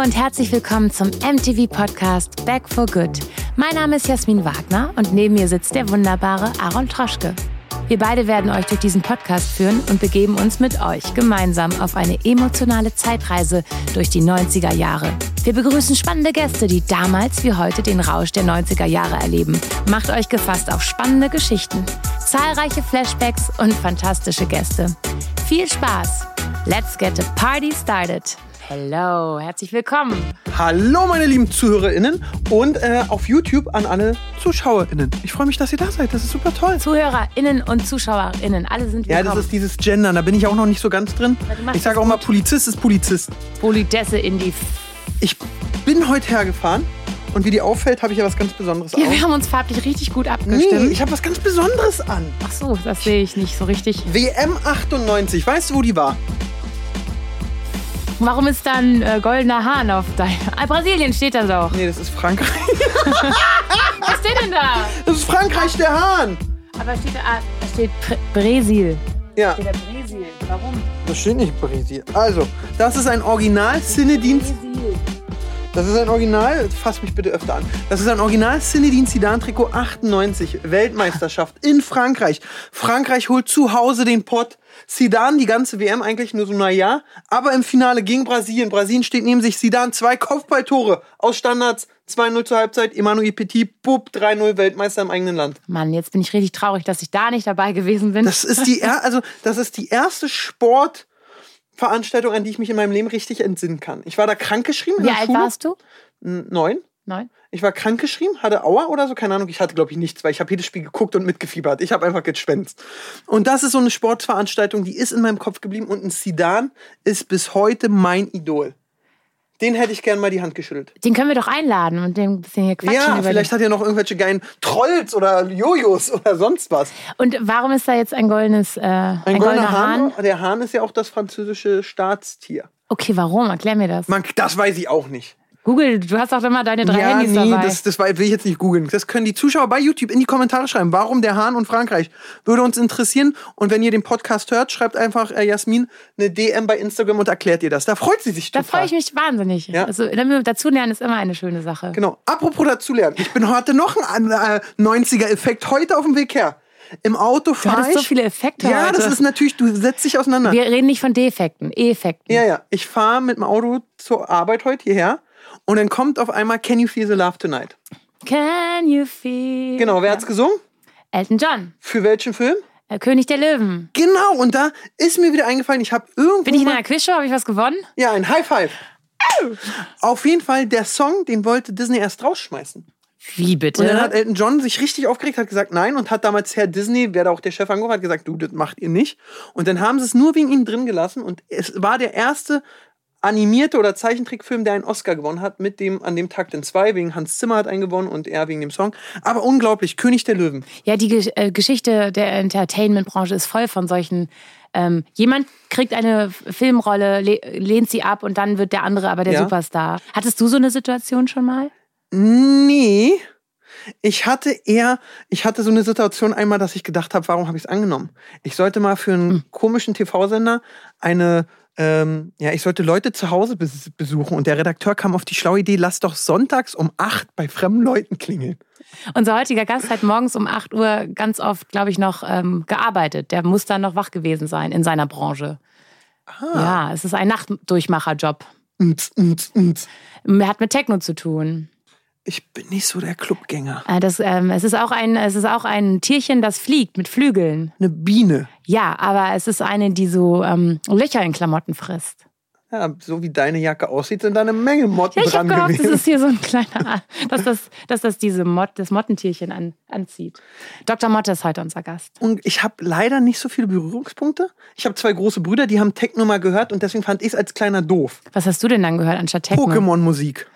Hallo und herzlich willkommen zum MTV Podcast Back for Good. Mein Name ist Jasmin Wagner und neben mir sitzt der wunderbare Aaron Troschke. Wir beide werden euch durch diesen Podcast führen und begeben uns mit euch gemeinsam auf eine emotionale Zeitreise durch die 90er Jahre. Wir begrüßen spannende Gäste, die damals wie heute den Rausch der 90er Jahre erleben. Macht euch gefasst auf spannende Geschichten, zahlreiche Flashbacks und fantastische Gäste. Viel Spaß! Let's get the party started! Hello, herzlich willkommen. Hallo, meine lieben ZuhörerInnen und äh, auf YouTube an alle ZuschauerInnen. Ich freue mich, dass ihr da seid. Das ist super toll. ZuhörerInnen und ZuschauerInnen, alle sind willkommen. Ja, das ist dieses Gendern. Da bin ich auch noch nicht so ganz drin. Ich sage auch mal, Polizist ist Polizist. Politesse in die. Ich bin heute hergefahren und wie dir auffällt, habe ich ja was ganz Besonderes Ja, an. wir haben uns farblich richtig gut Nee, abgestimmt. ich habe was ganz Besonderes an. Ach so, das sehe ich nicht so richtig. WM 98. Weißt du, wo die war? Warum ist da ein äh, goldener Hahn auf deinem. Ah, Brasilien steht da doch. Nee, das ist Frankreich. Was steht denn da? Das ist Frankreich, der Hahn. Aber steht da, ah, da steht Pr Brasil. Ja, Steht da Brasil. Warum? das steht nicht Brasil. Also, das ist ein Original Cinedin Brasil. Das ist ein Original, fass mich bitte öfter an. Das ist ein Original Zinedine Zidane Trikot 98, Weltmeisterschaft in Frankreich. Frankreich holt zu Hause den Pott. Zidane die ganze WM eigentlich nur so na ja, aber im Finale gegen Brasilien. Brasilien steht neben sich. Zidane zwei Kopfballtore aus Standards, 2-0 zur Halbzeit. Emmanuel Petit, Bub 3-0 Weltmeister im eigenen Land. Mann, jetzt bin ich richtig traurig, dass ich da nicht dabei gewesen bin. Das ist die er also das ist die erste Sportveranstaltung, an die ich mich in meinem Leben richtig entsinnen kann. Ich war da krankgeschrieben Wie alt Schule. warst du? Neun. Neun. Ich war krankgeschrieben, hatte Aua oder so, keine Ahnung. Ich hatte, glaube ich, nichts, weil ich habe jedes Spiel geguckt und mitgefiebert. Ich habe einfach geschwänzt. Und das ist so eine Sportveranstaltung, die ist in meinem Kopf geblieben. Und ein Sidan ist bis heute mein Idol. Den hätte ich gern mal die Hand geschüttelt. Den können wir doch einladen und dem ein bisschen hier quatschen ja, vielleicht hat er noch irgendwelche geilen Trolls oder Jojos oder sonst was. Und warum ist da jetzt ein goldenes, äh, ein, Ein goldener Hahn? Der Hahn ist ja auch das französische Staatstier. Okay, warum? Erklär mir das. Man, das weiß ich auch nicht. Google, du hast doch immer deine drei ja, Handys nee, dabei. das, das will ich jetzt nicht googeln. Das können die Zuschauer bei YouTube in die Kommentare schreiben. Warum der Hahn und Frankreich? Würde uns interessieren. Und wenn ihr den Podcast hört, schreibt einfach äh, Jasmin eine DM bei Instagram und erklärt ihr das. Da freut sie sich da freue ich mich wahnsinnig. Ja. Also dazulernen ist immer eine schöne Sache. Genau. Apropos dazulernen. Ich bin heute noch ein äh, 90er-Effekt heute auf dem Weg her. Im Auto Du fahre ich. so viele Effekte ja, heute. das ist natürlich, du setzt dich auseinander. Wir reden nicht von Defekten, E-Effekten. Ja, ja. Ich fahre mit dem Auto zur Arbeit heute hierher. Und dann kommt auf einmal Can You Feel the Love Tonight? Can you feel? Genau, wer hat's gesungen? Elton John, Für welchen Film? äh, König der Löwen. Genau, und da ist mir wieder eingefallen, ich habe irgendwo. Bin ich in einer Quizshow? Habe ich was gewonnen? Ja, ein High Five. Auf jeden Fall, der Song, den wollte Disney erst rausschmeißen. Wie bitte? Und dann hat Elton John sich richtig aufgeregt, hat gesagt nein und hat damals Herr Disney, wer da auch der Chef angerufen hat, gesagt, du, das macht ihr nicht. Und dann haben sie es nur wegen ihm drin gelassen und es war der erste animierte oder Zeichentrickfilm, der einen Oscar gewonnen hat, mit dem an dem Tag den zwei, wegen Hans Zimmer hat einen gewonnen und er wegen dem Song. Aber unglaublich, König der Löwen. Ja, die Ge äh, Geschichte der Entertainment-Branche ist voll von solchen. Ähm, jemand kriegt eine Filmrolle, le lehnt sie ab und dann wird der andere aber der Ja. Superstar. Hattest du so eine Situation schon mal? Nee. Ich hatte eher, ich hatte so eine Situation einmal, dass ich gedacht habe, warum habe ich es angenommen? Ich sollte mal für einen komischen TV-Sender eine, ähm, ja, ich sollte Leute zu Hause bes besuchen und der Redakteur kam auf die schlaue Idee, lass doch sonntags um acht bei fremden Leuten klingeln. Unser heutiger Gast hat morgens um 8 Uhr ganz oft, glaube ich, noch ähm, gearbeitet. Der muss dann noch wach gewesen sein in seiner Branche. Ja, es ist ein Nachtdurchmacherjob. Nt, nt, nt. Hat mit Techno zu tun. Ich bin nicht so der Clubgänger. Äh, Das, ähm, es, ist auch ein, es ist auch ein Tierchen, das fliegt mit Flügeln. Eine Biene. Ja, aber es ist eine, die so ähm, Löcher in Klamotten frisst. Ja, so wie deine Jacke aussieht, sind da eine Menge Motten Ja, ich dran habe gehofft, gewesen. es ist hier so ein kleiner, dass das, dass das diese Mott, das Mottentierchen an, anzieht. Dr. Motte ist heute unser Gast. Und ich habe leider nicht so viele Berührungspunkte. Ich habe zwei große Brüder, die haben Techno mal gehört und deswegen fand ich es als kleiner doof. Was hast du denn dann gehört anstatt Techno? Pokémon-Musik.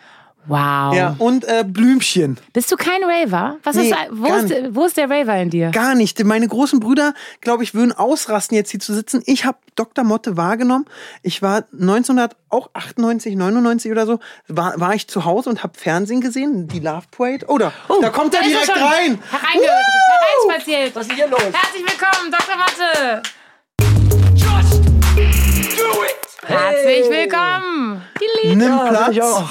Wow. Ja, und äh, Blümchen. Bist du kein Raver? Was Nee, ist, wo, ist, wo ist der Raver in dir? Gar nicht. Meine großen Brüder, glaube ich, würden ausrasten, jetzt hier zu sitzen. Ich habe Dr. Motte wahrgenommen. Ich war 1998, 99 oder so, war, war ich zu Hause und habe Fernsehen gesehen, die Love Parade. Oh, da, kommt er direkt schon. rein. Hereinge Woo! hereinspaziert. Was ist hier los? Herzlich willkommen, Dr. Motte. Just do it. Herzlich willkommen. Nimm Ja, Platz.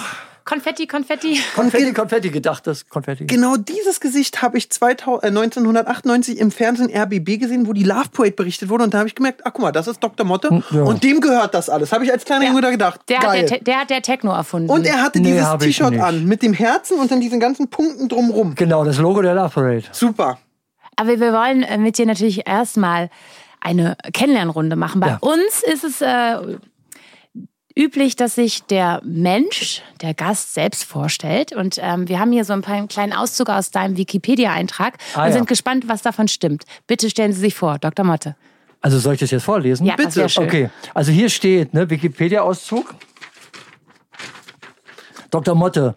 Konfetti, Konfetti. Konfetti, Konfetti, gedachtes Konfetti. Genau dieses Gesicht habe ich 2000, äh, 1998 im Fernsehen RBB gesehen, wo die Love Parade berichtet wurde. Und da habe ich gemerkt, ach guck mal, das ist Dr. Motte. ja. Und dem gehört das alles. Habe ich als kleiner Junge da gedacht. Der hat, Geil. der, Te- der hat der Techno erfunden. und er hatte Nee, dieses T-Shirt an mit dem Herzen und dann diesen ganzen Punkten drumrum. Genau, das Logo der Love Parade. Super. Aber wir wollen äh, mit dir natürlich erstmal eine Kennenlernrunde machen. Bei Ja. uns ist es äh, üblich, dass sich der Mensch, der Gast selbst vorstellt. Und ähm, wir haben hier so ein paar einen kleinen Auszug aus deinem Wikipedia-Eintrag Ah, und ja. sind gespannt, was davon stimmt. Bitte stellen Sie sich vor, Dr. Motte. Also soll ich das jetzt vorlesen? Ja, das wäre schön. Okay, also hier steht, ne, Wikipedia-Auszug. Dr. Motte,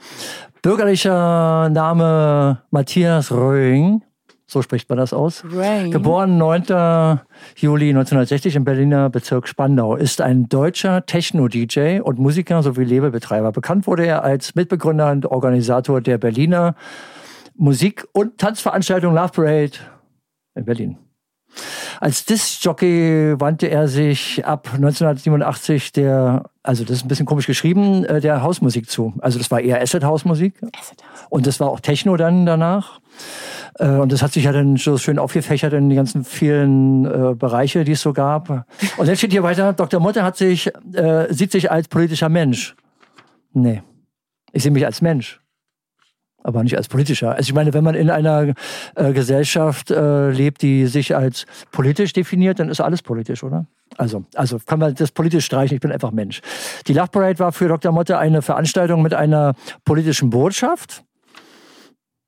bürgerlicher Name Matthias Röing, so spricht man das aus. Röing. Geboren 9. Juli 1960 im Berliner Bezirk Spandau, ist ein deutscher Techno-DJ und Musiker sowie Labelbetreiber. Bekannt wurde er als Mitbegründer und Organisator der Berliner Musik- und Tanzveranstaltung Love Parade in Berlin. Als Disc-Jockey wandte er sich ab 1987 der, also das ist ein bisschen komisch geschrieben, äh, der Hausmusik zu. Also das war eher Acid-Hausmusik. Und das war auch Techno dann danach. Äh, Und das hat sich ja dann so schön aufgefächert in die ganzen vielen äh, Bereiche, die es so gab. Und dann steht hier weiter, Dr. Motte hat sich, äh, sieht sich als politischer Mensch. Nee. Ich sehe mich als Mensch. Aber nicht als politischer. Also ich meine, wenn man in einer äh, Gesellschaft äh, lebt, die sich als politisch definiert, dann ist alles politisch, oder? Also, also kann man das politisch streichen, ich bin einfach Mensch. Die Love Parade war für Dr. Motte eine Veranstaltung mit einer politischen Botschaft.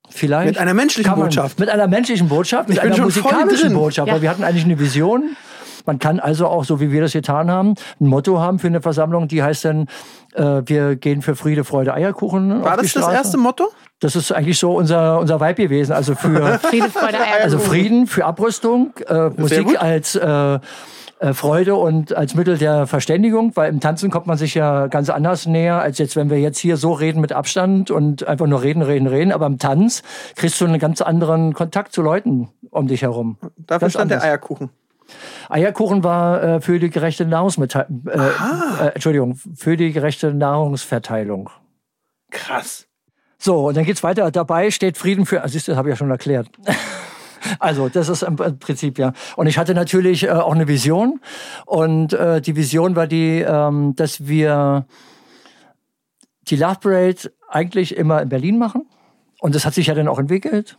Vielleicht. Mit einer menschlichen man- Botschaft. Mit einer menschlichen Botschaft, mit Ich bin einer schon voll musikalischen. Botschaft. Ja. Weil wir hatten eigentlich eine Vision. Man kann also auch, so wie wir das getan haben, ein Motto haben für eine Versammlung, die heißt dann, äh, wir gehen für Friede, Freude, Eierkuchen. War auf die das das erste Motto? Das ist eigentlich so unser, unser Vibe gewesen. Also für Friede, Freude, also Frieden, für Abrüstung, äh. Musik als äh, äh, Freude und als Mittel der Verständigung, weil im Tanzen kommt man sich ja ganz anders näher, als jetzt, wenn wir jetzt hier so reden mit Abstand und einfach nur reden, reden, reden. Aber im Tanz kriegst du einen ganz anderen Kontakt zu Leuten um dich herum. Dafür Ganz stand der anders. Eierkuchen. Eierkuchen war äh, für die gerechte Nahrungsmitteilung, äh, äh, Entschuldigung, für die gerechte Nahrungsverteilung. Krass. So, und dann geht's weiter. Dabei steht Frieden für. Siehst du, das habe ich ja schon erklärt. Also, das ist im Prinzip ja. Und ich hatte natürlich äh, auch eine Vision. Und äh, die Vision war die, ähm, dass wir die Love Parade eigentlich immer in Berlin machen. Und das hat sich ja dann auch entwickelt.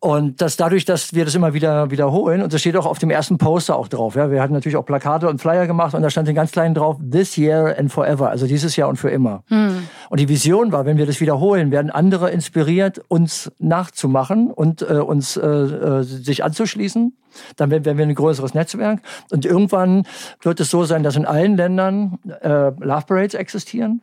Und dass dadurch, dass wir das immer wieder wiederholen, und das steht auch auf dem ersten Poster auch drauf. Ja, wir hatten natürlich auch Plakate und Flyer gemacht und da stand den ganz kleinen drauf, this year and forever, also dieses Jahr und für immer. Und die Vision war, wenn wir das wiederholen, werden andere inspiriert, uns nachzumachen und äh, uns äh, äh, sich anzuschließen. Dann werden wir ein größeres Netzwerk. Und irgendwann wird es so sein, dass in allen Ländern äh, Love Parades existieren.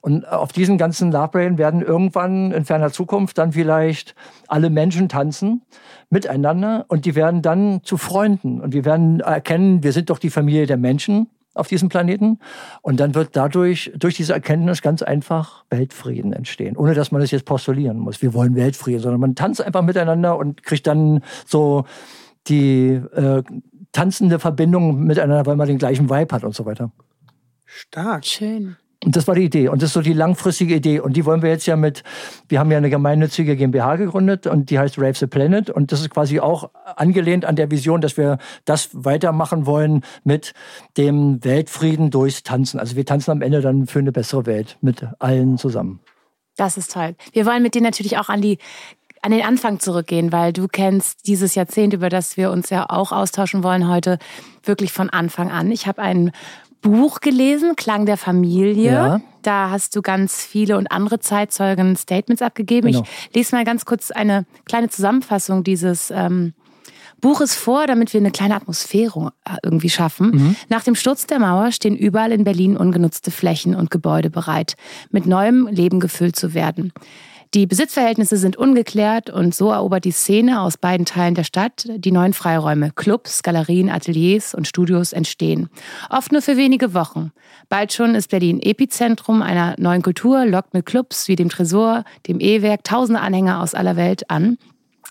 Und auf diesen ganzen Love Parades werden irgendwann in ferner Zukunft dann vielleicht alle Menschen tanzen miteinander und die werden dann zu Freunden. Und wir werden erkennen, wir sind doch die Familie der Menschen auf diesem Planeten. Und dann wird dadurch, durch diese Erkenntnis ganz einfach Weltfrieden entstehen. Ohne dass man das jetzt postulieren muss. Wir wollen Weltfrieden, sondern man tanzt einfach miteinander und kriegt dann so die äh, tanzende Verbindung miteinander, weil man den gleichen Vibe hat und so weiter. Stark. Schön. Und das war die Idee. Und das ist so die langfristige Idee. Und die wollen wir jetzt ja mit, wir haben ja eine gemeinnützige GmbH gegründet und die heißt Rave the Planet. Und das ist quasi auch angelehnt an der Vision, dass wir das weitermachen wollen mit dem Weltfrieden durchs Tanzen. Also wir tanzen am Ende dann für eine bessere Welt mit allen zusammen. Das ist toll. Wir wollen mit dir natürlich auch an die an den Anfang zurückgehen, weil du kennst dieses Jahrzehnt, über das wir uns ja auch austauschen wollen heute, wirklich von Anfang an. Ich habe ein Buch gelesen, Klang der Familie. Ja. Da hast du ganz viele und andere Zeitzeugen Statements abgegeben. Genau. Ich lese mal ganz kurz eine kleine Zusammenfassung dieses ähm, Buches vor, damit wir eine kleine Atmosphäre äh, irgendwie schaffen. Nach dem Sturz der Mauer stehen überall in Berlin ungenutzte Flächen und Gebäude bereit, mit neuem Leben gefüllt zu werden. Die Besitzverhältnisse sind ungeklärt und so erobert die Szene aus beiden Teilen der Stadt die neuen Freiräume. Clubs, Galerien, Ateliers und Studios entstehen. Oft nur für wenige Wochen. Bald schon ist Berlin Epizentrum einer neuen Kultur, lockt mit Clubs wie dem Tresor, dem E-Werk tausende Anhänger aus aller Welt an.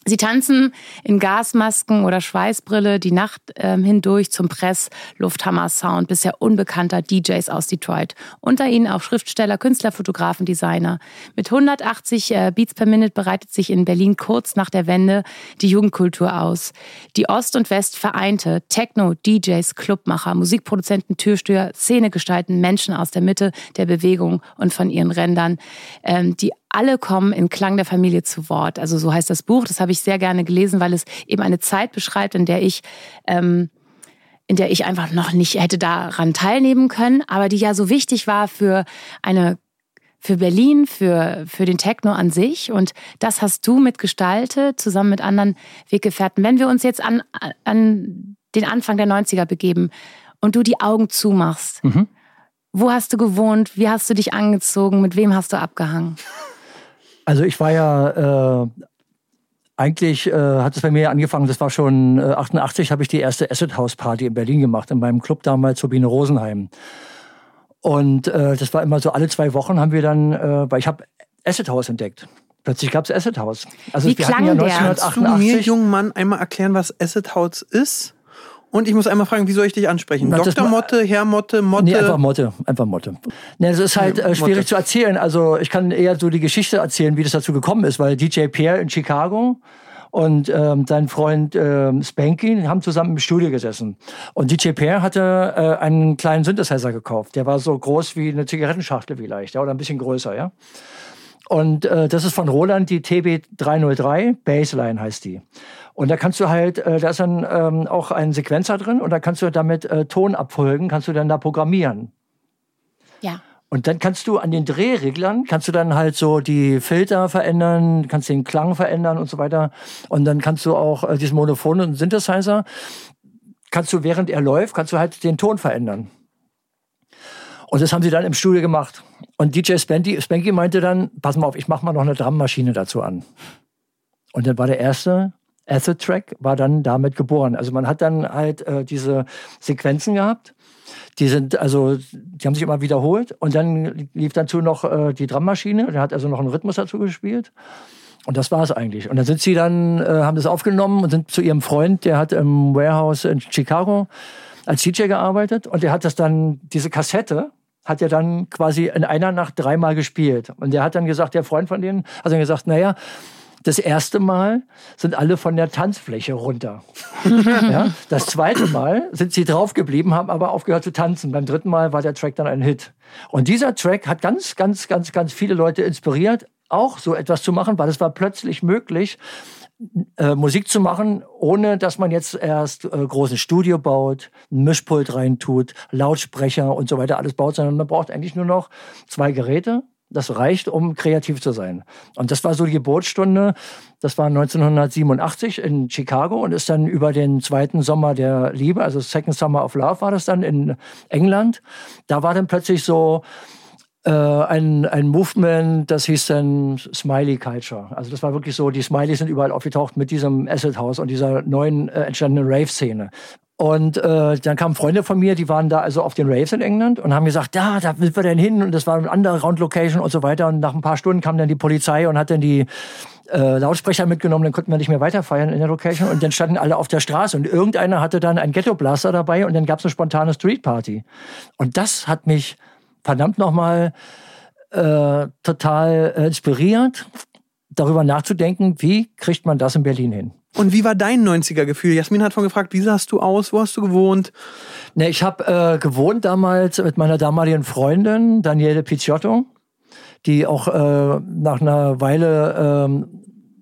Sie tanzen in Gasmasken oder Schweißbrille die Nacht ähm, hindurch zum Press-Lufthammer-Sound bisher unbekannter DJs aus Detroit. Unter ihnen auch Schriftsteller, Künstler, Fotografen, Designer. Mit 180 äh, Beats per Minute bereitet sich in Berlin kurz nach der Wende die Jugendkultur aus. Die Ost und West vereinte Techno, DJs, Clubmacher, Musikproduzenten, Türsteher, Szenegestalten, Menschen aus der Mitte der Bewegung und von ihren Rändern, ähm, die alle kommen in Klang der Familie zu Wort. Also so heißt das Buch. Das habe ich sehr gerne gelesen, weil es eben eine Zeit beschreibt, in der ich ähm, in der ich einfach noch nicht hätte daran teilnehmen können, aber die ja so wichtig war für eine für Berlin, für, für den Techno an sich. Und das hast du mitgestaltet, zusammen mit anderen Weggefährten. Wenn wir uns jetzt an, an den Anfang der 90er begeben und du die Augen zumachst, mhm. wo hast du gewohnt? Wie hast du dich angezogen? Mit wem hast du abgehangen? Also ich war ja äh, eigentlich äh, hat es bei mir angefangen, das war schon äh, 88, habe ich die erste Acid House Party in Berlin gemacht, in meinem Club damals Turbine Rosenheim. Und äh, das war immer so, alle zwei Wochen haben wir dann, äh, weil ich habe Acid House entdeckt. Plötzlich gab es Acid House. Also Wie wir klang hatten ja 1988. Kannst du mir, jungen Mann, einmal erklären, was Acid House ist? Und ich muss einmal fragen, wie soll ich dich ansprechen? Na, Dr. Motte, Herr Motte, Motte? Nee, einfach Motte, einfach Motte. Nee, das ist halt äh, schwierig Motte. zu erzählen. Also ich kann eher so die Geschichte erzählen, wie das dazu gekommen ist, weil DJ Pierre in Chicago und ähm, sein Freund ähm, Spanky haben zusammen im Studio gesessen. Und DJ Pierre hatte äh, einen kleinen Synthesizer gekauft. Der war so groß wie eine Zigarettenschachtel vielleicht, ja, oder ein bisschen größer, ja. Und äh, das ist von Roland die TB303, Baseline heißt die. Und da kannst du halt, äh, da ist dann ähm, auch ein Sequenzer drin und da kannst du damit äh, Ton abfolgen, kannst du dann da programmieren. Ja. Und dann kannst du an den Drehreglern, kannst du dann halt so die Filter verändern, kannst den Klang verändern und so weiter. Und dann kannst du auch äh, diesen Monophon und Synthesizer, kannst du während er läuft, kannst du halt den Ton verändern. Und das haben sie dann im Studio gemacht. Und DJ Spanky, Spanky meinte dann, pass mal auf, ich mach mal noch eine Drummaschine dazu an. Und dann war der erste Acid Track war dann damit geboren. Also man hat dann halt äh, diese Sequenzen gehabt. Die sind also, die haben sich immer wiederholt und dann lief dazu noch äh, die Drummaschine. Der hat also noch einen Rhythmus dazu gespielt. Und das war es eigentlich. Und dann sind sie dann, äh, haben das aufgenommen und sind zu ihrem Freund, der hat im Warehouse in Chicago als DJ gearbeitet und der hat das dann, diese Kassette, hat er dann quasi in einer Nacht dreimal gespielt. Und der hat dann gesagt, der Freund von denen, hat dann gesagt, naja, das erste Mal sind alle von der Tanzfläche runter. ja? Das zweite Mal sind sie draufgeblieben, haben aber aufgehört zu tanzen. Beim dritten Mal war der Track dann ein Hit. Und dieser Track hat ganz, ganz, ganz, ganz viele Leute inspiriert, auch so etwas zu machen, weil es war plötzlich möglich, äh, Musik zu machen, ohne dass man jetzt erst äh, großes Studio baut, ein Mischpult reintut, Lautsprecher und so weiter alles baut, sondern man braucht eigentlich nur noch zwei Geräte, das reicht, um kreativ zu sein. Und das war so die Geburtsstunde. Das war 1987 in Chicago und ist dann über den zweiten Sommer der Liebe, also Second Summer of Love war das dann in England. Da war dann plötzlich so äh, ein, ein Movement, das hieß dann Smiley Culture. Also das war wirklich so, die Smileys sind überall aufgetaucht mit diesem Acid House und dieser neuen äh, entstandenen Rave-Szene. Und äh, dann kamen Freunde von mir, die waren da also auf den Raves in England und haben gesagt, ja, da sind wir denn hin und das war eine andere Round-Location und so weiter. Und nach ein paar Stunden kam dann die Polizei und hat dann die äh, Lautsprecher mitgenommen, dann konnten wir nicht mehr weiterfeiern in der Location und dann standen alle auf der Straße und irgendeiner hatte dann ein Ghetto-Blaster dabei und dann gab es eine spontane Street-Party. Und das hat mich verdammt nochmal äh, total äh, inspiriert, darüber nachzudenken, wie kriegt man das in Berlin hin. Und wie war dein 90er-Gefühl? Jasmin hat von gefragt, wie sahst du aus? Wo hast du gewohnt? Ne, ich habe äh, gewohnt damals mit meiner damaligen Freundin Daniele Picciotto, die auch äh, nach einer Weile äh,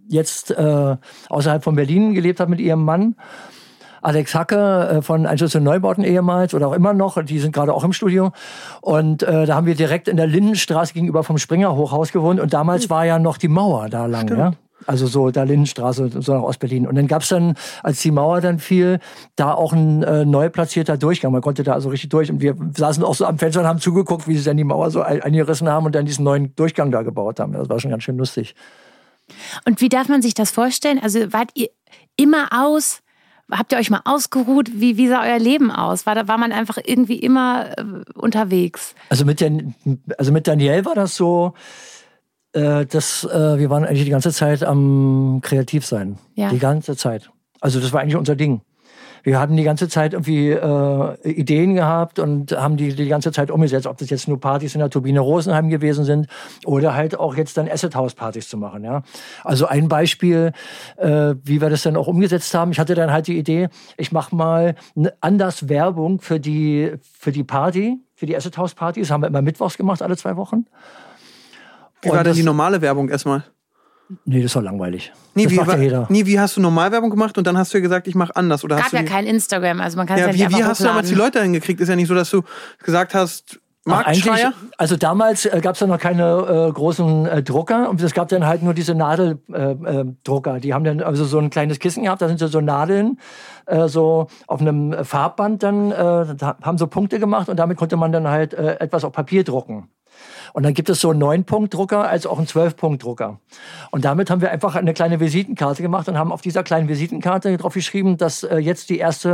jetzt äh, außerhalb von Berlin gelebt hat mit ihrem Mann. Alex Hacke äh, von Einschluss und Neubauten ehemals oder auch immer noch, die sind gerade auch im Studio. Und äh, da haben wir direkt in der Lindenstraße gegenüber vom Springer Hochhaus gewohnt und damals hm. war ja noch die Mauer da lang. Ja? Also so da Lindenstraße, so nach Ostberlin. Und dann gab's dann, als die Mauer dann fiel, da auch ein äh, neu platzierter Durchgang. Man konnte da also richtig durch. Und wir saßen auch so am Fenster und haben zugeguckt, wie sie dann die Mauer so eingerissen haben und dann diesen neuen Durchgang da gebaut haben. Das war schon ganz schön lustig. Und wie darf man sich das vorstellen? Also wart ihr immer aus? Habt ihr euch mal ausgeruht? Wie, wie sah euer Leben aus? War, da, war man einfach irgendwie immer äh, unterwegs? Also mit, den, also mit Daniel war das so, Äh, das, äh, wir waren eigentlich die ganze Zeit am kreativ sein. Ja. Die ganze Zeit. Also das war eigentlich unser Ding. Wir hatten die ganze Zeit irgendwie äh, Ideen gehabt und haben die die ganze Zeit umgesetzt, ob das jetzt nur Partys in der Turbine Rosenheim gewesen sind oder halt auch jetzt dann Asset House Partys zu machen. Ja, also ein Beispiel, äh, wie wir das dann auch umgesetzt haben. Ich hatte dann halt die Idee, ich mache mal eine anders Werbung für die für die Party, für die Asset House Partys. Haben wir immer mittwochs gemacht, alle zwei Wochen. Wie war denn die normale Werbung erstmal? Nee, das war langweilig. Nee, das wie, macht ja jeder. nee, wie hast du Normalwerbung gemacht und dann hast du ja gesagt, ich mache anders? Oder Gab hast du ja die, kein Instagram, also man kann es ja, ja, wie, nicht wie hast du damals die hochladen. Leute hingekriegt? Ist ja nicht so, dass du gesagt hast, Marktschreier? also damals äh, gab es ja noch keine äh, großen äh, Drucker und es gab dann halt nur diese Nadeldrucker. Äh, Drucker. die haben dann also so ein kleines Kissen gehabt, da sind so, so Nadeln äh, so auf einem Farbband dann äh, da haben so Punkte gemacht und damit konnte man dann halt äh, etwas auf Papier drucken. Und dann gibt es so einen 9-Punkt-Drucker als auch einen 12-Punkt-Drucker. Und damit haben wir einfach eine kleine Visitenkarte gemacht und haben auf dieser kleinen Visitenkarte drauf geschrieben, dass äh, jetzt die erste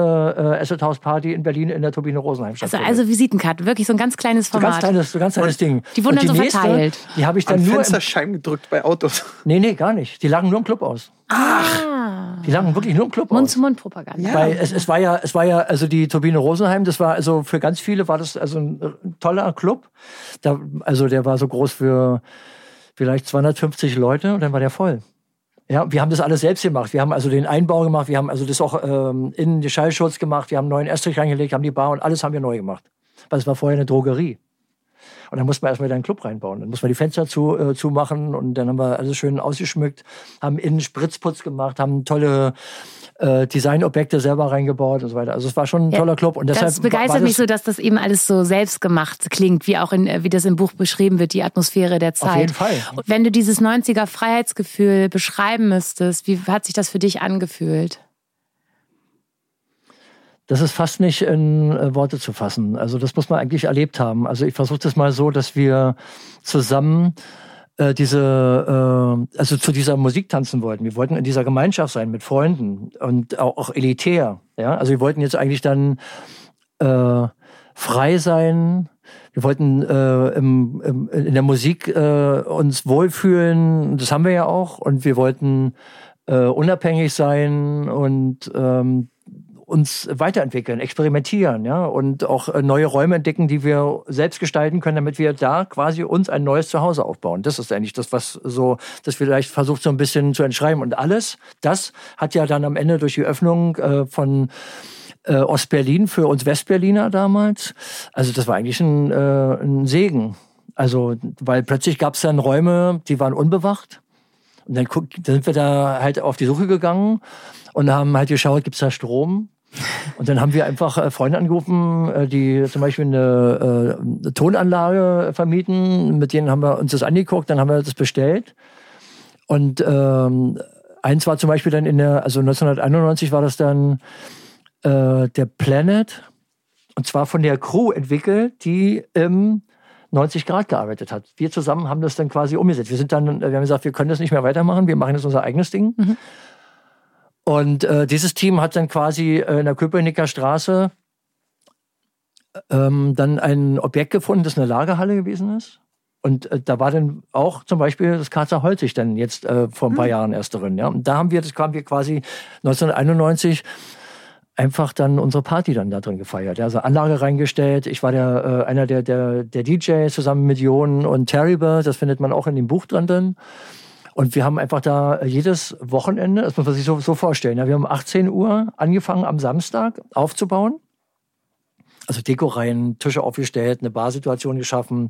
äh, Asset House Party in Berlin in der Turbine Rosenheim Also, stattfindet. also Visitenkarten, wirklich so ein ganz kleines So Format. ganz kleines, so ganz kleines Ding. die wurden dann so nächste, verteilt. Die habe ich An dann nur. Im, Fensterscheiben gedrückt bei Autos. nee, nee, gar nicht. Die lagen nur im Club aus. Ah, Die lagen wirklich nur im Club aus. Mund-zu-Mund-Propaganda. Weil es, es war ja, es war ja, also die Turbine Rosenheim, das war also für ganz viele war das also ein, toller Club. Da, also der war so groß für vielleicht 250 Leute und dann war der voll. Ja, wir haben das alles selbst gemacht. Wir haben also den Einbau gemacht, wir haben also das auch ähm, innen die Schallschutz gemacht, wir haben einen neuen Estrich reingelegt, haben die Bar und alles haben wir neu gemacht. Weil es war vorher eine Drogerie. Und dann mussten wir erstmal wieder einen Club reinbauen. Dann mussten wir die Fenster zu, äh, zumachen und dann haben wir alles schön ausgeschmückt, haben innen Spritzputz gemacht, haben tolle äh, Designobjekte selber reingebaut und so weiter. Also es war schon ein Ja, toller Club. Und deshalb das begeistert das mich so, dass das eben alles so selbstgemacht klingt, wie auch in, äh, wie das im Buch beschrieben wird, die Atmosphäre der Zeit. Auf jeden Fall. Und wenn du dieses 90er Freiheitsgefühl beschreiben müsstest, wie hat sich das für dich angefühlt? Das ist fast nicht in äh, Worte zu fassen. Also das muss man eigentlich erlebt haben. Also ich versuche das mal so, dass wir zusammen äh, diese, äh, also zu dieser Musik tanzen wollten. Wir wollten in dieser Gemeinschaft sein mit Freunden und auch, auch elitär. Ja, also wir wollten jetzt eigentlich dann äh, frei sein. Wir wollten äh, im, im, in der Musik äh, uns wohlfühlen. Das haben wir ja auch. Und wir wollten äh, unabhängig sein und ähm, uns weiterentwickeln, experimentieren, ja, und auch äh, neue Räume entdecken, die wir selbst gestalten können, damit wir da quasi uns ein neues Zuhause aufbauen. Das ist eigentlich das, was so, das vielleicht versucht so ein bisschen zu entschreiben. Und alles, das hat ja dann am Ende durch die Öffnung äh, von äh, Ostberlin für uns Westberliner damals, also das war eigentlich ein, äh, ein Segen. Also, weil plötzlich gab es dann Räume, die waren unbewacht. Und dann, guck, dann sind wir da halt auf die Suche gegangen und haben halt geschaut, gibt's da Strom? Und dann haben wir einfach äh, Freunde angerufen, äh, die zum Beispiel eine, äh, eine Tonanlage vermieten. Mit denen haben wir uns das angeguckt, dann haben wir das bestellt. Und ähm, eins war zum Beispiel dann in der, also 1991 war das dann äh, der Planet. Und zwar von der Crew entwickelt, die im 90 Grad gearbeitet hat. Wir zusammen haben das dann quasi umgesetzt. Wir sind dann, wir haben gesagt, wir können das nicht mehr weitermachen, wir machen jetzt unser eigenes Ding. Und äh, dieses Team hat dann quasi äh, in der Köpenicker Straße ähm, dann ein Objekt gefunden, das eine Lagerhalle gewesen ist. Und äh, da war dann auch zum Beispiel das Karzer Holzig dann jetzt äh, vor ein paar Jahren erst drin. Ja? Und da haben wir, das haben wir quasi 1991 einfach dann unsere Party dann da drin gefeiert. Ja, also Anlage reingestellt. Ich war der, äh, einer der, der, der DJs zusammen mit Jon und Terrible. Das findet man auch in dem Buch dran. Drin. Und wir haben einfach da äh, jedes Wochenende, das muss man sich so, so vorstellen, ja, wir haben um 18 Uhr angefangen am Samstag aufzubauen. Also Dekoreihen, Tische aufgestellt, eine Barsituation geschaffen,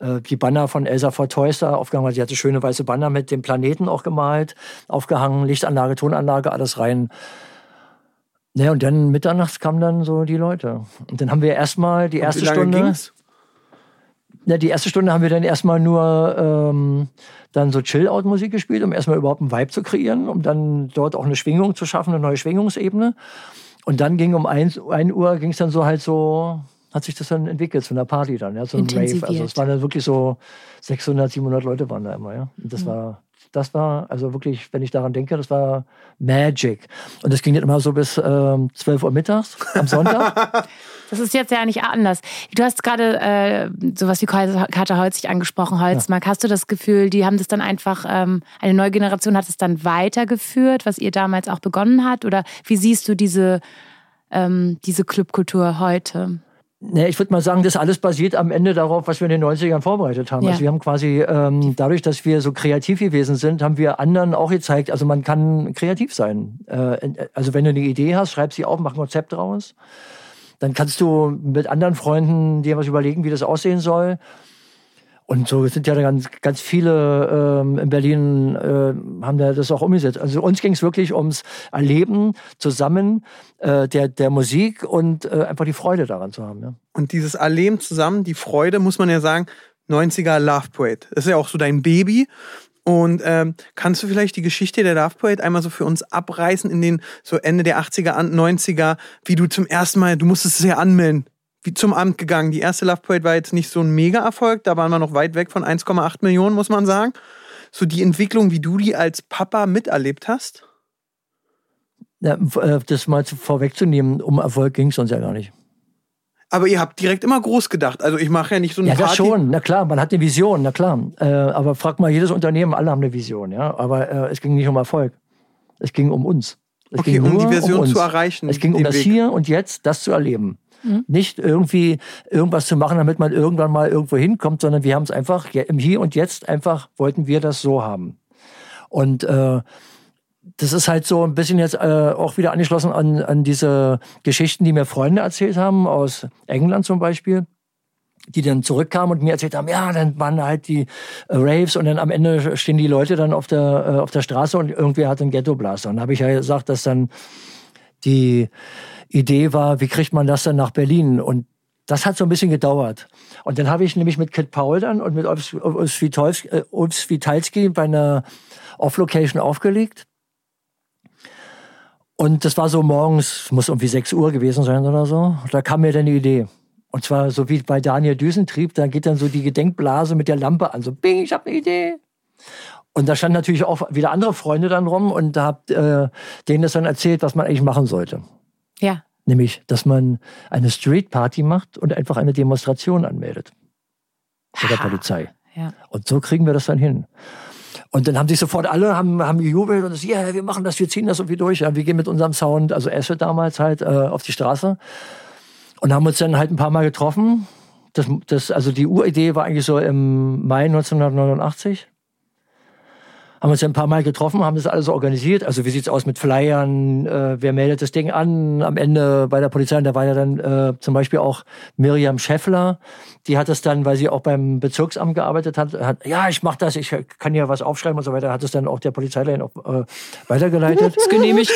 äh, die Banner von Elsa Fortoys da aufgehangen, sie hatte schöne weiße Banner mit dem Planeten auch gemalt, aufgehangen, Lichtanlage, Tonanlage, alles rein. Naja, und dann mitternachts kamen dann so die Leute. Und dann haben wir erstmal die erste Wie lange Stunde. ging's? Ja, die erste Stunde haben wir dann erstmal nur ähm, dann so Chill-Out-Musik gespielt, um erstmal überhaupt einen Vibe zu kreieren, um dann dort auch eine Schwingung zu schaffen, eine neue Schwingungsebene. Und dann ging um 1, 1 Uhr ging es dann so halt so, hat sich das dann entwickelt zu einer Party dann, ja, so ein Rave. Also es waren dann wirklich so 600, 700 Leute waren da immer, ja. Und das war das war, also wirklich, wenn ich daran denke, das war Magic. Und das ging dann immer so bis ähm, 12 Uhr mittags am Sonntag. Das ist jetzt ja nicht anders. Du hast gerade äh, sowas wie Kater Holzig angesprochen, Holzmark. Ja. Hast du das Gefühl, die haben das dann einfach, ähm, eine neue Generation hat es dann weitergeführt, was ihr damals auch begonnen hat? Oder wie siehst du diese, ähm, diese Clubkultur heute? Ne, ich würde mal sagen, das alles basiert am Ende darauf, was wir in den 90ern vorbereitet haben. Ja. Also wir haben quasi, ähm, dadurch, dass wir so kreativ gewesen sind, haben wir anderen auch gezeigt, also man kann kreativ sein. Äh, also wenn du eine Idee hast, schreib sie auf, mach ein Konzept draus. Dann kannst du mit anderen Freunden dir was überlegen, wie das aussehen soll. Und so sind ja ganz, ganz viele ähm, in Berlin äh, haben da das auch umgesetzt. Also uns ging es wirklich ums Erleben zusammen äh, der, der Musik und äh, einfach die Freude daran zu haben. Ja. Und dieses Erleben zusammen, die Freude, muss man ja sagen, 90er Love Parade. Das ist ja auch so dein Baby. Und ähm, kannst du vielleicht die Geschichte der Love Parade einmal so für uns abreißen in den so Ende der 80er, 90er, wie du zum ersten Mal, du musstest es ja anmelden, wie zum Amt gegangen. Die erste Love Parade war jetzt nicht so ein Mega-Erfolg, da waren wir noch weit weg von 1,8 Millionen, muss man sagen. So die Entwicklung, wie du die als Papa miterlebt hast? Ja, äh, das mal vorwegzunehmen, um Erfolg ging es uns ja gar nicht. Aber ihr habt direkt immer groß gedacht. Also ich mache ja nicht so eine Ja, Party. schon. Na klar, man hat eine Vision, na klar. Äh, aber frag mal jedes Unternehmen, alle haben eine Vision, ja. Aber äh, es ging nicht um Erfolg. Es ging um uns. Es okay, um die Version um zu erreichen. Es ging um das Weg. Hier und Jetzt, das zu erleben. Mhm. Nicht irgendwie irgendwas zu machen, damit man irgendwann mal irgendwo hinkommt, sondern wir haben es einfach im Hier und Jetzt einfach wollten wir das so haben. Und äh, das ist halt so ein bisschen jetzt äh, auch wieder angeschlossen an, an diese Geschichten, die mir Freunde erzählt haben, aus England zum Beispiel die dann zurückkamen und mir erzählt haben, ja, dann waren halt die äh, Raves und dann am Ende stehen die Leute dann auf der, äh, auf der Straße und irgendwer hat einen Ghetto-Blaster. Und da habe ich ja gesagt, dass dann die Idee war, wie kriegt man das dann nach Berlin? Und das hat so ein bisschen gedauert. Und dann habe ich nämlich mit Kit Paul dann und mit Ulf Witalski äh, bei einer Off-Location aufgelegt. Und das war so morgens, muss irgendwie 6 Uhr gewesen sein oder so. Da kam mir dann die Idee. Und zwar so wie bei Daniel Düsentrieb, da geht dann so die Gedenkblase mit der Lampe an. So, bing, ich habe eine Idee. Und da standen natürlich auch wieder andere Freunde dann rum und da habt äh, denen das dann erzählt, was man eigentlich machen sollte. Ja. Nämlich, dass man eine Street Party macht und einfach eine Demonstration anmeldet. Mit der Polizei. Ja. Und so kriegen wir das dann hin. Und dann haben sich sofort alle haben, haben gejubelt und gesagt, ja, yeah, wir machen das, wir ziehen das irgendwie durch. Ja, wir gehen mit unserem Sound, also Esche damals halt, äh, auf die Straße. Und haben uns dann halt ein paar Mal getroffen. Das, das, also die Uridee war eigentlich so im Mai 1989 haben uns ein paar Mal getroffen, haben das alles organisiert. Also wie sieht's aus mit Flyern? Äh, wer meldet das Ding an? Am Ende bei der Polizei, und da war ja dann äh, zum Beispiel auch Miriam Scheffler, die hat es dann, weil sie auch beim Bezirksamt gearbeitet hat, hat ja, ich mache das, ich kann ja was aufschreiben und so weiter, hat es dann auch der Polizeilerin auch äh, weitergeleitet. Das ist genehmigt.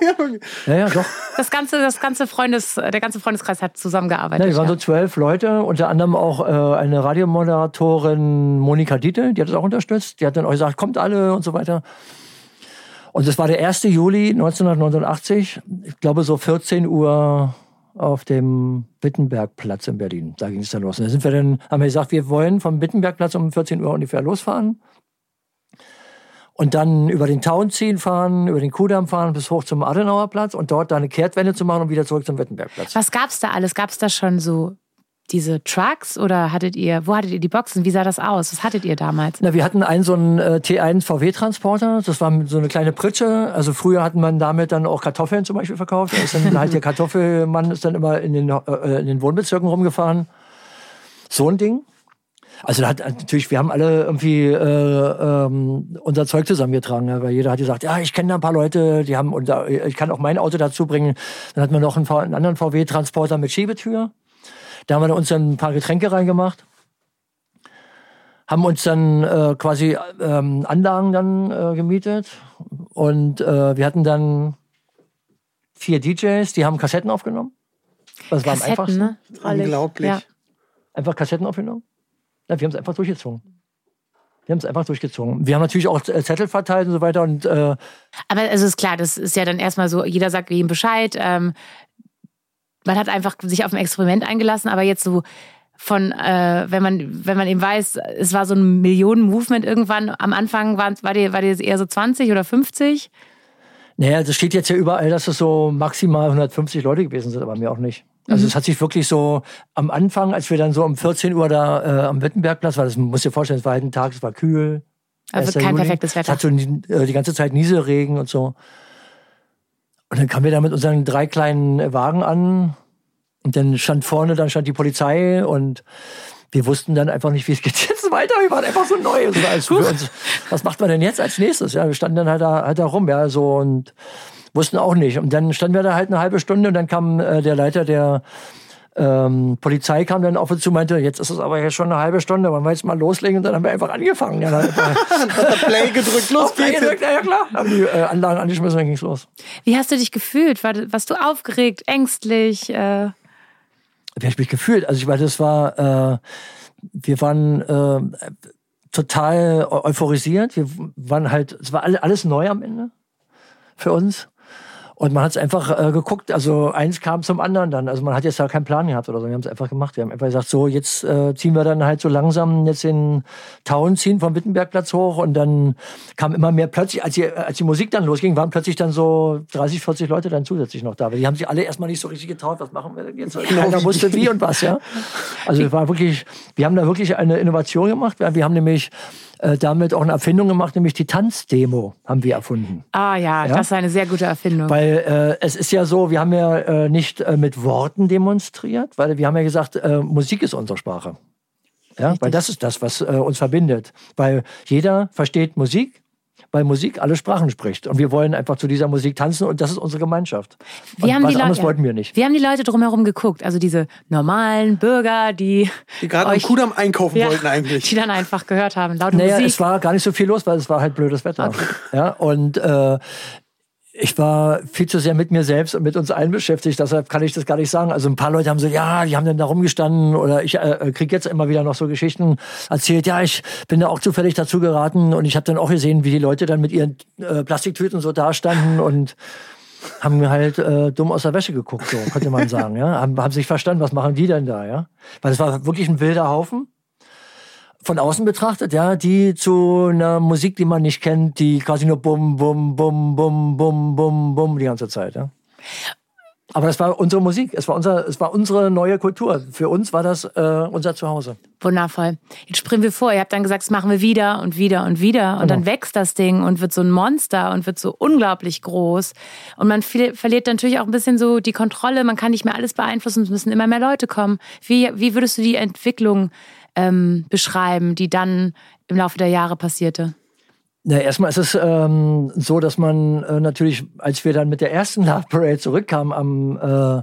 ja, ja, doch. Das ganze, das ganze Freundes, der ganze Freundeskreis hat zusammengearbeitet. Ja, wir waren ja. so zwölf Leute, unter anderem auch äh, eine Radiomoderatorin Monika Diete, die hat es auch unterstützt. Die hat dann auch gesagt, komm, kommt alle und so weiter. Und das war der 1. Juli 1989, ich glaube so 14 Uhr auf dem Wittenbergplatz in Berlin. Da ging es dann los. Und da sind wir dann, haben wir gesagt, wir wollen vom Wittenbergplatz um 14 Uhr ungefähr losfahren. Und dann über den Town fahren, über den Kudamm fahren bis hoch zum Adenauerplatz und dort da eine Kehrtwende zu machen und wieder zurück zum Wittenbergplatz. Was gab es da alles? Gab es da schon so diese Trucks oder hattet ihr, wo hattet ihr die Boxen? Wie sah das aus? Was hattet ihr damals? Na, wir hatten einen so einen äh, T1 VW-Transporter. Das war so eine kleine Pritsche. Also früher hat man damit dann auch Kartoffeln zum Beispiel verkauft. Da ist dann halt der Kartoffelmann ist dann immer in den, äh, in den Wohnbezirken rumgefahren. So ein Ding. Also da hat natürlich, wir haben alle irgendwie äh, ähm, unser Zeug zusammengetragen, ja, weil jeder hat gesagt, ja, ich kenne da ein paar Leute, die haben, und ich kann auch mein Auto dazu bringen. Dann hat man noch einen, einen anderen VW-Transporter mit Schiebetür. Da haben wir uns dann ein paar Getränke reingemacht. Haben uns dann äh, quasi ähm, Anlagen dann äh, gemietet. Und äh, wir hatten dann vier DJs, die haben Kassetten aufgenommen. Das war am einfachsten. Ne? Unglaublich. Ja. Einfach Kassetten aufgenommen. Ja, wir haben es einfach durchgezogen. Wir haben es einfach durchgezogen. Wir haben natürlich auch Zettel verteilt und so weiter. Und, äh Aber es ist klar, das ist ja dann erstmal so, jeder sagt ihm Bescheid. Ähm, man hat einfach sich auf ein Experiment eingelassen, aber jetzt so von, äh, wenn man, wenn man eben weiß, es war so ein Millionen-Movement irgendwann. Am Anfang waren, war dir, war dir eher so 20 oder 50? Naja, das steht jetzt ja überall, dass es so maximal 150 Leute gewesen sind, aber mir auch nicht. Also mhm. es hat sich wirklich so am Anfang, als wir dann so um 14 Uhr da äh, am Wittenbergplatz, weil das muss dir vorstellen, es war halt ein Tag, es war kühl. Also kein Juli. perfektes Wetter. Es hat so äh, die ganze Zeit Nieselregen und so. Und dann kamen wir da mit unseren drei kleinen Wagen an und dann stand vorne, dann stand die Polizei und wir wussten dann einfach nicht, wie es geht jetzt weiter. Wir waren einfach so neu. Das war für uns, was macht man denn jetzt als nächstes? Ja, wir standen dann halt da, halt da rum, ja, so und wussten auch nicht. Und dann standen wir da halt eine halbe Stunde und dann kam äh, der Leiter der ähm, Polizei kam dann auf uns zu meinte, jetzt ist es aber jetzt schon eine halbe Stunde, wollen wir jetzt mal loslegen und dann haben wir einfach angefangen. Ja, dann hat Play gedrückt, los geht's. Gedrückt, ja, klar. Haben die äh, Anlagen angeschmissen, dann ging's los. Wie hast du dich gefühlt? War, warst du aufgeregt, ängstlich? Äh wie habe ich mich gefühlt? Also ich meine, das war, äh, wir waren äh, total euphorisiert. Wir waren halt, es war alles neu am Ende für uns. Und man hat es einfach äh, geguckt, also eins kam zum anderen dann. Also man hat jetzt da keinen Plan gehabt oder so. Wir haben es einfach gemacht. Wir haben einfach gesagt, so jetzt äh, ziehen wir dann halt so langsam jetzt den Town ziehen vom Wittenbergplatz hoch und dann kam immer mehr plötzlich, als die, als die Musik dann losging, waren plötzlich dann so 30, 40 Leute dann zusätzlich noch da. Aber die haben sich alle erstmal nicht so richtig getraut, was machen wir denn jetzt? Keiner wusste wie und was, ja. Also es war wirklich, wir haben da wirklich eine Innovation gemacht. Wir haben nämlich äh, damit auch eine Erfindung gemacht, nämlich die Tanzdemo haben wir erfunden. Ah ja, ja? das ist eine sehr gute Erfindung. Weil äh, es ist ja so, wir haben ja äh, nicht äh, mit Worten demonstriert, weil wir haben ja gesagt, äh, Musik ist unsere Sprache. Ja, weil das ist das, was uns verbindet. Weil jeder versteht Musik weil Musik alle Sprachen spricht. Und wir wollen einfach zu dieser Musik tanzen und das ist unsere Gemeinschaft. Wir haben was die anderes wollten wir nicht. Wir haben die Leute drumherum geguckt, also diese normalen Bürger, die. Die gerade am Kudamm einkaufen ja, wollten eigentlich. Die dann einfach gehört haben, laute naja, Musik. es war gar nicht so viel los, weil es war halt blödes Wetter. Okay. Ja, und äh, ich war viel zu sehr mit mir selbst und mit uns allen beschäftigt, deshalb kann ich das gar nicht sagen. Also ein paar Leute haben so, ja, die haben dann da rumgestanden oder ich äh, äh kriege jetzt immer wieder noch so Geschichten erzählt, ja, ich bin da auch zufällig dazu geraten und ich habe dann auch gesehen, wie die Leute dann mit ihren äh, Plastiktüten so dastanden und haben halt äh, dumm aus der Wäsche geguckt, so könnte man sagen, ja, haben, haben sich verstanden, was machen die denn da, ja, weil es war wirklich ein wilder Haufen von außen betrachtet, ja, die zu einer Musik, die man nicht kennt, die quasi nur bum, bum, bum, bum, bum, bum, bum die ganze Zeit, ja. Aber das war unsere Musik, es war, unser, es war unsere neue Kultur. Für uns war das äh, unser Zuhause. Wundervoll. Jetzt springen wir vor. Ihr habt dann gesagt, das machen wir wieder und wieder und wieder. Und genau. dann wächst das Ding und wird so ein Monster und wird so unglaublich groß. Und man verliert natürlich auch ein bisschen so die Kontrolle. Man kann nicht mehr alles beeinflussen. Es müssen immer mehr Leute kommen. Wie, wie würdest du die Entwicklung ähm, beschreiben, die dann im Laufe der Jahre passierte? Na, erstmal ist es ähm, so, dass man äh, natürlich, als wir dann mit der ersten Love Parade zurückkamen am äh,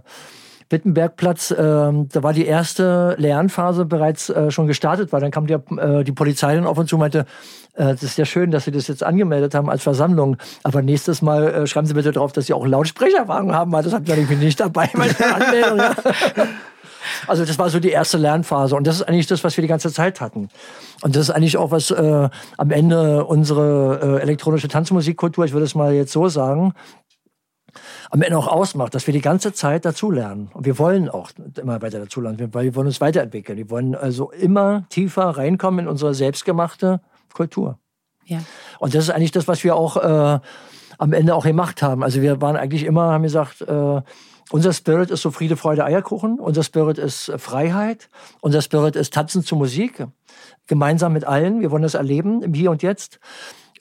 Wittenbergplatz, äh, da war die erste Lernphase bereits äh, schon gestartet, weil dann kam die, äh, die Polizei dann auf uns zu und meinte, äh, das ist ja schön, dass Sie das jetzt angemeldet haben als Versammlung, aber nächstes Mal äh, schreiben Sie bitte drauf, dass Sie auch Lautsprecherwagen haben, weil das hatten wir nämlich nicht dabei bei der Anmeldung. Also das war so die erste Lernphase und das ist eigentlich das, was wir die ganze Zeit hatten. Und das ist eigentlich auch was äh, am Ende unsere äh, elektronische Tanzmusikkultur, ich würde es mal jetzt so sagen, am Ende auch ausmacht, dass wir die ganze Zeit dazulernen. Und wir wollen auch immer weiter dazulernen, weil wir wollen uns weiterentwickeln. Wir wollen also immer tiefer reinkommen in unsere selbstgemachte Kultur. Ja. Und das ist eigentlich das, was wir auch äh, am Ende auch gemacht haben. Also wir waren eigentlich immer, haben gesagt, äh, unser Spirit ist so Friede, Freude, Eierkuchen. Unser Spirit ist äh, Freiheit. Unser Spirit ist Tanzen zu Musik. Gemeinsam mit allen. Wir wollen das erleben im Hier und Jetzt.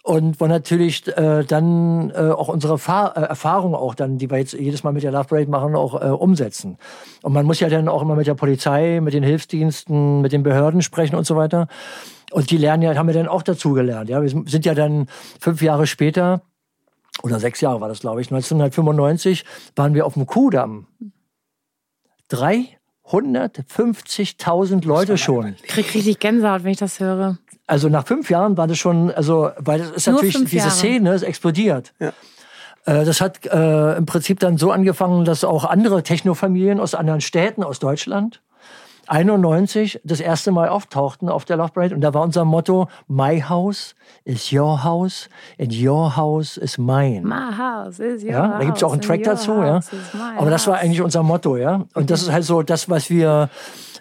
Und wollen natürlich äh, dann äh, auch unsere Fahr äh, Erfahrung auch dann, die wir jetzt jedes Mal mit der Love Parade machen, auch äh, umsetzen. Und man muss ja dann auch immer mit der Polizei, mit den Hilfsdiensten, mit den Behörden sprechen und so weiter. Und die lernen ja, haben wir dann auch dazu gelernt. Ja, wir sind ja dann fünf Jahre später oder sechs Jahre war das, glaube ich, 1995 waren wir auf dem Kudamm. 350.000 Leute schon. Ich krieg richtig Gänsehaut, wenn ich das höre. Also nach fünf Jahren war das schon, also, weil das ist Nur natürlich, diese Jahre. Szene ist explodiert. Ja. Äh, das hat äh, im Prinzip dann so angefangen, dass auch andere Technofamilien aus anderen Städten, aus Deutschland, 91 das erste Mal auftauchten auf der Love Parade. Und da war unser Motto, My house is your house and your house is mine. My house is your Ja, da gibt es auch einen Track dazu, ja. Aber das war eigentlich unser Motto, ja. Und das ist halt so das, was wir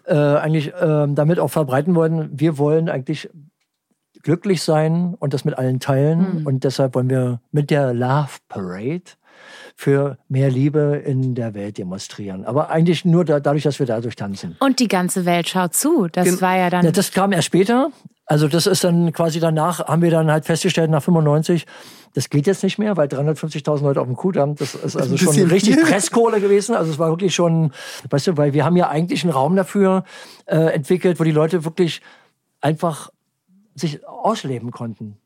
äh, eigentlich äh, damit auch verbreiten wollen. Wir wollen eigentlich glücklich sein und das mit allen teilen. Mhm. Und deshalb wollen wir mit der Love Parade für mehr Liebe in der Welt demonstrieren. Aber eigentlich nur da, dadurch, dass wir dadurch tanzen. Und die ganze Welt schaut zu. Das Gen- war ja dann. Ja, das kam erst später. Also das ist dann quasi danach, haben wir dann halt festgestellt, nach 95, das geht jetzt nicht mehr, weil 350.000 Leute auf dem Kudamm, das ist also schon richtig viel. Presskohle gewesen. Also es war wirklich schon, weißt du, weil wir haben ja eigentlich einen Raum dafür äh, entwickelt, wo die Leute wirklich einfach sich ausleben konnten.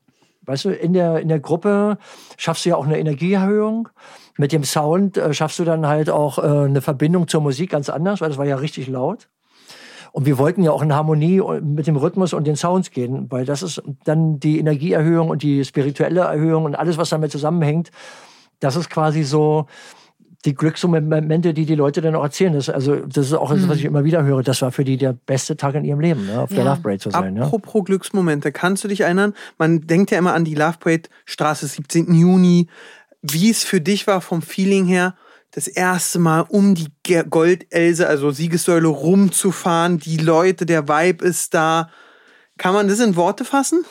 Weißt du, in der, in der Gruppe schaffst du ja auch eine Energieerhöhung. Mit dem Sound äh, schaffst du dann halt auch äh, eine Verbindung zur Musik ganz anders, weil das war ja richtig laut. Und wir wollten ja auch in Harmonie mit dem Rhythmus und den Sounds gehen, weil das ist dann die Energieerhöhung und die spirituelle Erhöhung und alles, was damit zusammenhängt. Das ist quasi so die Glücksmomente, die die Leute dann auch erzählen. Das, also, das ist auch das, was ich immer wieder höre. Das war für die der beste Tag in ihrem Leben, ne? auf der Ja. Love Parade zu sein. Ja? Apropos Glücksmomente, kannst du dich erinnern? Man denkt ja immer an die Love Parade Straße 17. Juni. Wie es für dich war vom Feeling her, das erste Mal um die Goldelse, also Siegessäule rumzufahren, die Leute, der Vibe ist da. Kann man das in Worte fassen?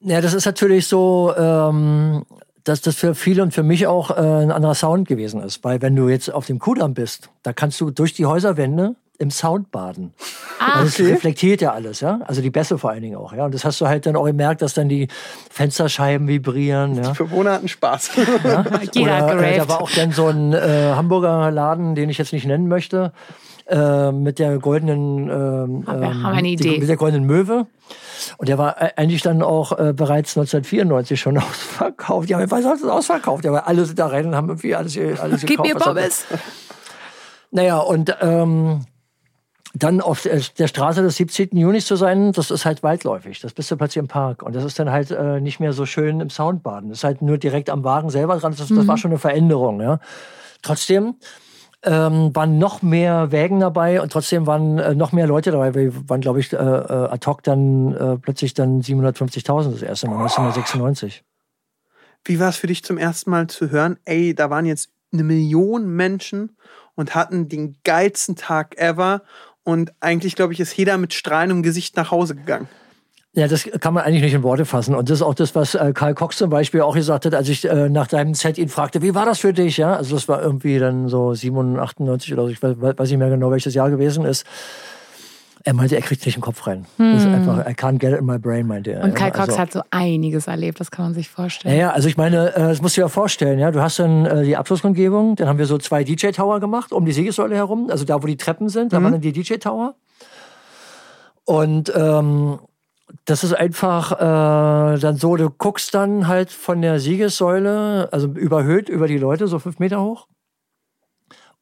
Ja, das ist natürlich so, ähm, dass das für viele und für mich auch äh, ein anderer Sound gewesen ist. Weil wenn du jetzt auf dem Kudamm bist, da kannst du durch die Häuserwände im Sound baden. Ah, Und das reflektiert ja alles, ja. Also die Bässe vor allen Dingen auch, ja. Und das hast du halt dann auch gemerkt, dass dann die Fensterscheiben vibrieren, ja. Die Bewohner hatten Spaß. jeder hat Oder, äh, da war auch dann so ein äh, Hamburger Laden, den ich jetzt nicht nennen möchte, äh, mit der goldenen, ähm, ähm, die- mit der goldenen Möwe. Und der war äh, eigentlich dann auch äh, bereits 1994 schon ausverkauft. Ja, was heißt das ausverkauft? Ja, weil alle sind da rein und haben irgendwie alles, alles Gib gekauft. mir was da- Pommes. Naja, und ähm, dann auf der Straße des 17. Junis zu sein, das ist halt weitläufig. Das bist du plötzlich im Park. Und das ist dann halt äh, nicht mehr so schön im Soundbaden. Das ist halt nur direkt am Wagen selber dran. Das, das war schon eine Veränderung. Ja. Trotzdem ähm, waren noch mehr Wägen dabei und trotzdem waren äh, noch mehr Leute dabei. Wir waren, glaube ich, äh, äh, ad hoc dann äh, plötzlich dann 750.000 das erste Mal, 1996. Wie war es für dich zum ersten Mal zu hören, ey, da waren jetzt eine Million Menschen und hatten den geilsten Tag ever und eigentlich, glaube ich, ist jeder mit strahlendem Gesicht nach Hause gegangen. Ja, das kann man eigentlich nicht in Worte fassen. Und das ist auch das, was äh, Karl Cox zum Beispiel auch gesagt hat, als ich äh, nach deinem Set ihn fragte, wie war das für dich? Ja, also das war irgendwie dann so 97, 98 oder so, ich weiß, weiß nicht mehr genau, welches Jahr gewesen ist. Er meinte, er kriegt nicht den Kopf rein. Das ist einfach, I can't get it in my brain, meinte er. Und Kai ja. Cox also, hat so einiges erlebt, das kann man sich vorstellen. Naja, also ich meine, äh, das musst du dir ja vorstellen, ja. Du hast dann äh, die Abschlussumgebung, dann haben wir so zwei DJ-Tower gemacht, um die Siegessäule herum, also da, wo die Treppen sind, da waren dann die DJ-Tower. Und ähm, das ist einfach äh, dann so, du guckst dann halt von der Siegessäule, also überhöht über die Leute, so fünf Meter hoch,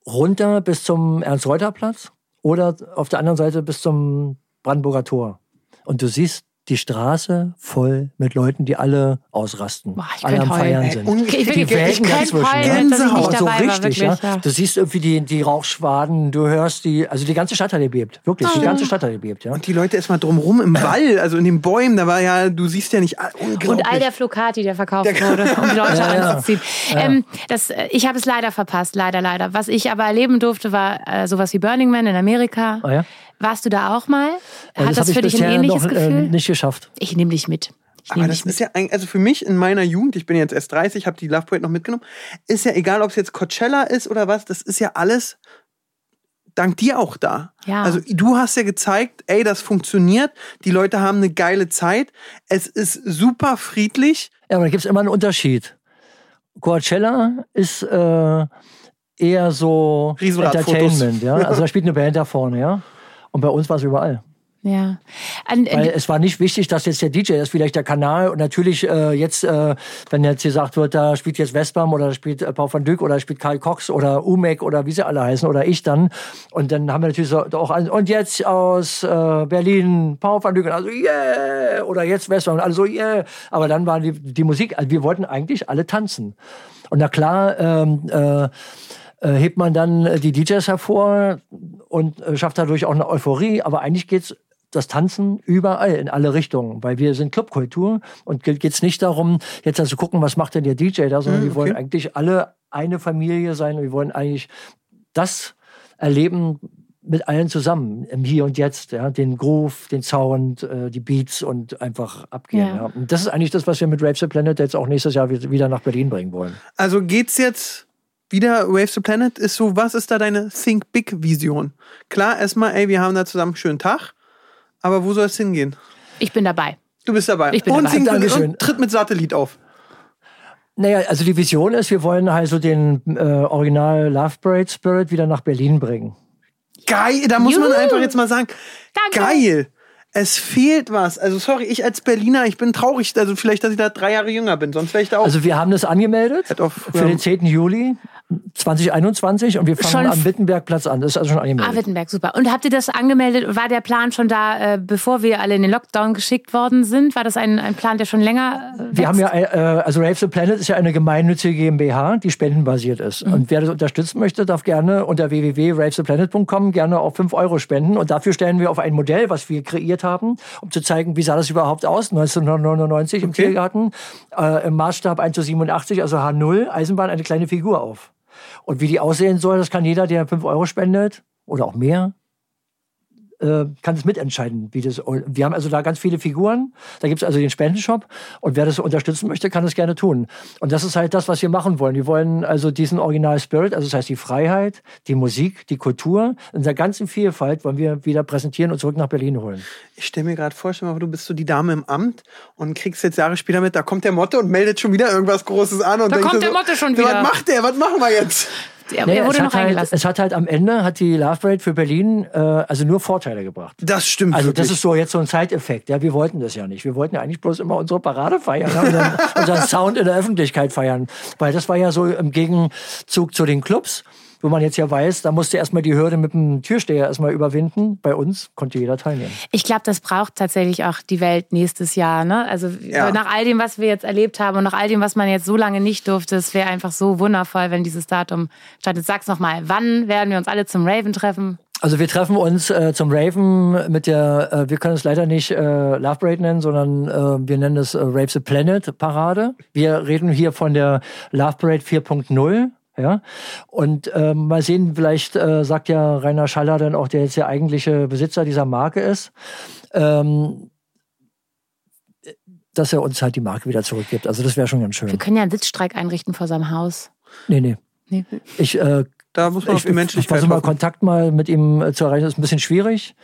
runter bis zum Ernst-Reuter-Platz oder auf der anderen Seite bis zum Brandenburger Tor. Und du siehst die Straße voll mit Leuten, die alle ausrasten, Boah, ich alle am heulen. Feiern Ey, sind. und- Ich, will, Die ich, Wägen dazwischen, heulen, ja. Gänsehaut, so richtig, wirklich. ja. Du siehst irgendwie die, die Rauchschwaden, du hörst die, also die ganze Stadt hat gebebt. Wirklich, Ah. die ganze Stadt hat gebebt, ja. Und die Leute erstmal drumrum im Wall, also in den Bäumen, da war ja, du siehst ja nicht, ah. Und all der Flocati, der verkauft wurde, um die Leute Ja, ja. anzuziehen. Ähm, das, äh, ich habe es leider verpasst, leider, leider. Was ich aber erleben durfte, war äh, sowas wie Burning Man in Amerika. Ah, ja? Warst du da auch mal? Äh, Hat das, ich für dich ein ähnliches noch, Gefühl? Äh, nicht geschafft. ich nehme dich mit. Ich Aber das ist ja eigentlich, also für mich in meiner Jugend, ich bin jetzt erst 30, habe die Love Parade noch mitgenommen, ist ja egal, ob es jetzt Coachella ist oder was, das ist ja alles dank dir auch da. Ja. Also du hast ja gezeigt, ey, das funktioniert, die Leute haben eine geile Zeit, es ist super friedlich. Ja, aber da gibt es immer einen Unterschied. Coachella ist äh, eher so. Entertainment, ja. Also da spielt eine Band da vorne, ja. Und bei uns war es überall. Ja. An, Weil es war nicht wichtig, dass jetzt der DJ ist, vielleicht der Kanal. Und natürlich äh, jetzt, äh, wenn jetzt gesagt wird, da spielt jetzt Westbam oder spielt äh, Paul van Dyk oder spielt Karl Cox oder Umek oder wie sie alle heißen oder ich dann. Und dann haben wir natürlich so auch ein, und jetzt aus äh, Berlin Paul van Dyk und also yeah oder jetzt Westbam und alle so yeah. Aber dann war die, die Musik, also wir wollten eigentlich alle tanzen. Und na klar, ähm, äh, äh, hebt man dann äh, die DJs hervor und äh, schafft dadurch auch eine Euphorie. Aber eigentlich geht's das Tanzen überall, in alle Richtungen, weil wir sind Clubkultur und geht es nicht darum, jetzt also gucken, was macht denn der DJ da, sondern Mhm, wir wollen eigentlich alle eine Familie sein und wir wollen eigentlich das erleben mit allen zusammen, im Hier und Jetzt, ja, den Groove, den Sound, äh, die Beats und einfach abgehen. Ja. Ja. Und das ist eigentlich das, was wir mit Rave the Planet jetzt auch nächstes Jahr wi- wieder nach Berlin bringen wollen. Also geht's jetzt wieder Wave the Planet? Ist so, was ist da deine Think Big Vision? Klar, erstmal, ey, wir haben da zusammen einen schönen Tag, aber wo soll es hingehen? Ich bin dabei. Du bist dabei. Ich bin und dabei. singt Dankeschön. und tritt mit Satellit auf. Naja, also die Vision ist, wir wollen also den äh, Original Love Parade Spirit wieder nach Berlin bringen. Geil, da muss man Juhu. einfach jetzt mal sagen, Danke. geil. Es fehlt was. Also sorry, ich als Berliner, ich bin traurig, also vielleicht, dass ich da drei Jahre jünger bin, sonst wäre ich da auch. Also wir haben das angemeldet für den 10. Juli 2021 und wir fangen Schon am Wittenbergplatz an. Das ist also schon Ah, angemeldet. Wittenberg, super. Und habt ihr das angemeldet? War der Plan schon da, äh, bevor wir alle in den Lockdown geschickt worden sind? War das ein, ein Plan, der schon länger äh, wir haben wächst? ja, äh, also Rave the Planet ist ja eine gemeinnützige GmbH, die spendenbasiert ist. Mhm. Und wer das unterstützen möchte, darf gerne unter www.ravetheplanet.com gerne auch 5 Euro spenden. Und dafür stellen wir auf ein Modell, was wir kreiert haben, um zu zeigen, wie sah das überhaupt aus, 1999 im Okay. Tiergarten, äh, im Maßstab 1 zu 87, also H0, Eisenbahn, eine kleine Figur auf. Und wie die aussehen soll, das kann jeder, der 5 Euro spendet oder auch mehr, äh, kann es mitentscheiden, wie das. Wir haben also da ganz viele Figuren. Da gibt es also den Spendenshop und wer das unterstützen möchte, kann das gerne tun. Und das ist halt das, was wir machen wollen. Wir wollen also diesen Original Spirit, also das heißt die Freiheit, die Musik, die Kultur in der ganzen Vielfalt wollen wir wieder präsentieren und zurück nach Berlin holen. Ich stelle mir gerade vor, mal du bist so die Dame im Amt und kriegst jetzt Jahre später mit, da kommt der Motte und meldet schon wieder irgendwas Großes an. Und Da kommt der Motte schon so, wieder. Was macht der? Was machen wir jetzt? Er, Nee, er wurde es, noch hat halt, eingelassen. es hat halt am Ende hat die Love Parade für Berlin äh, also nur Vorteile gebracht. Das stimmt Also wirklich. das ist so jetzt so ein Zeiteffekt. Ja, wir wollten das ja nicht. Wir wollten ja eigentlich bloß immer unsere Parade feiern, ja, unseren, unseren Sound in der Öffentlichkeit feiern, weil das war ja so im Gegenzug zu den Clubs, wo man jetzt ja weiß, da musste erstmal die Hürde mit dem Türsteher erstmal überwinden. Bei uns konnte jeder teilnehmen. Ich glaube, das braucht tatsächlich auch die Welt nächstes Jahr. Ne? Also Ja. nach all dem, was wir jetzt erlebt haben und nach all dem, was man jetzt so lange nicht durfte, es wäre einfach so wundervoll, wenn dieses Datum startet. Sag's nochmal, wann werden wir uns alle zum Raven treffen? Also wir treffen uns äh, zum Raven mit der, äh, wir können es leider nicht äh, Love Parade nennen, sondern äh, wir nennen es äh, Rave the Planet Parade. Wir reden hier von der Love Parade 4.0. Ja, und ähm, mal sehen, vielleicht äh, sagt ja Rainer Schaller dann auch, der jetzt der eigentliche Besitzer dieser Marke ist, ähm, dass er uns halt die Marke wieder zurückgibt. Also das wäre schon ganz Wir schön. können ja einen Sitzstreik einrichten vor seinem Haus. Nee, nee. Nee. Ich äh, Da muss man auf ich, die Menschlichkeit versuche mal. Kontakt mal mit ihm äh, zu erreichen. Das ist ein bisschen schwierig.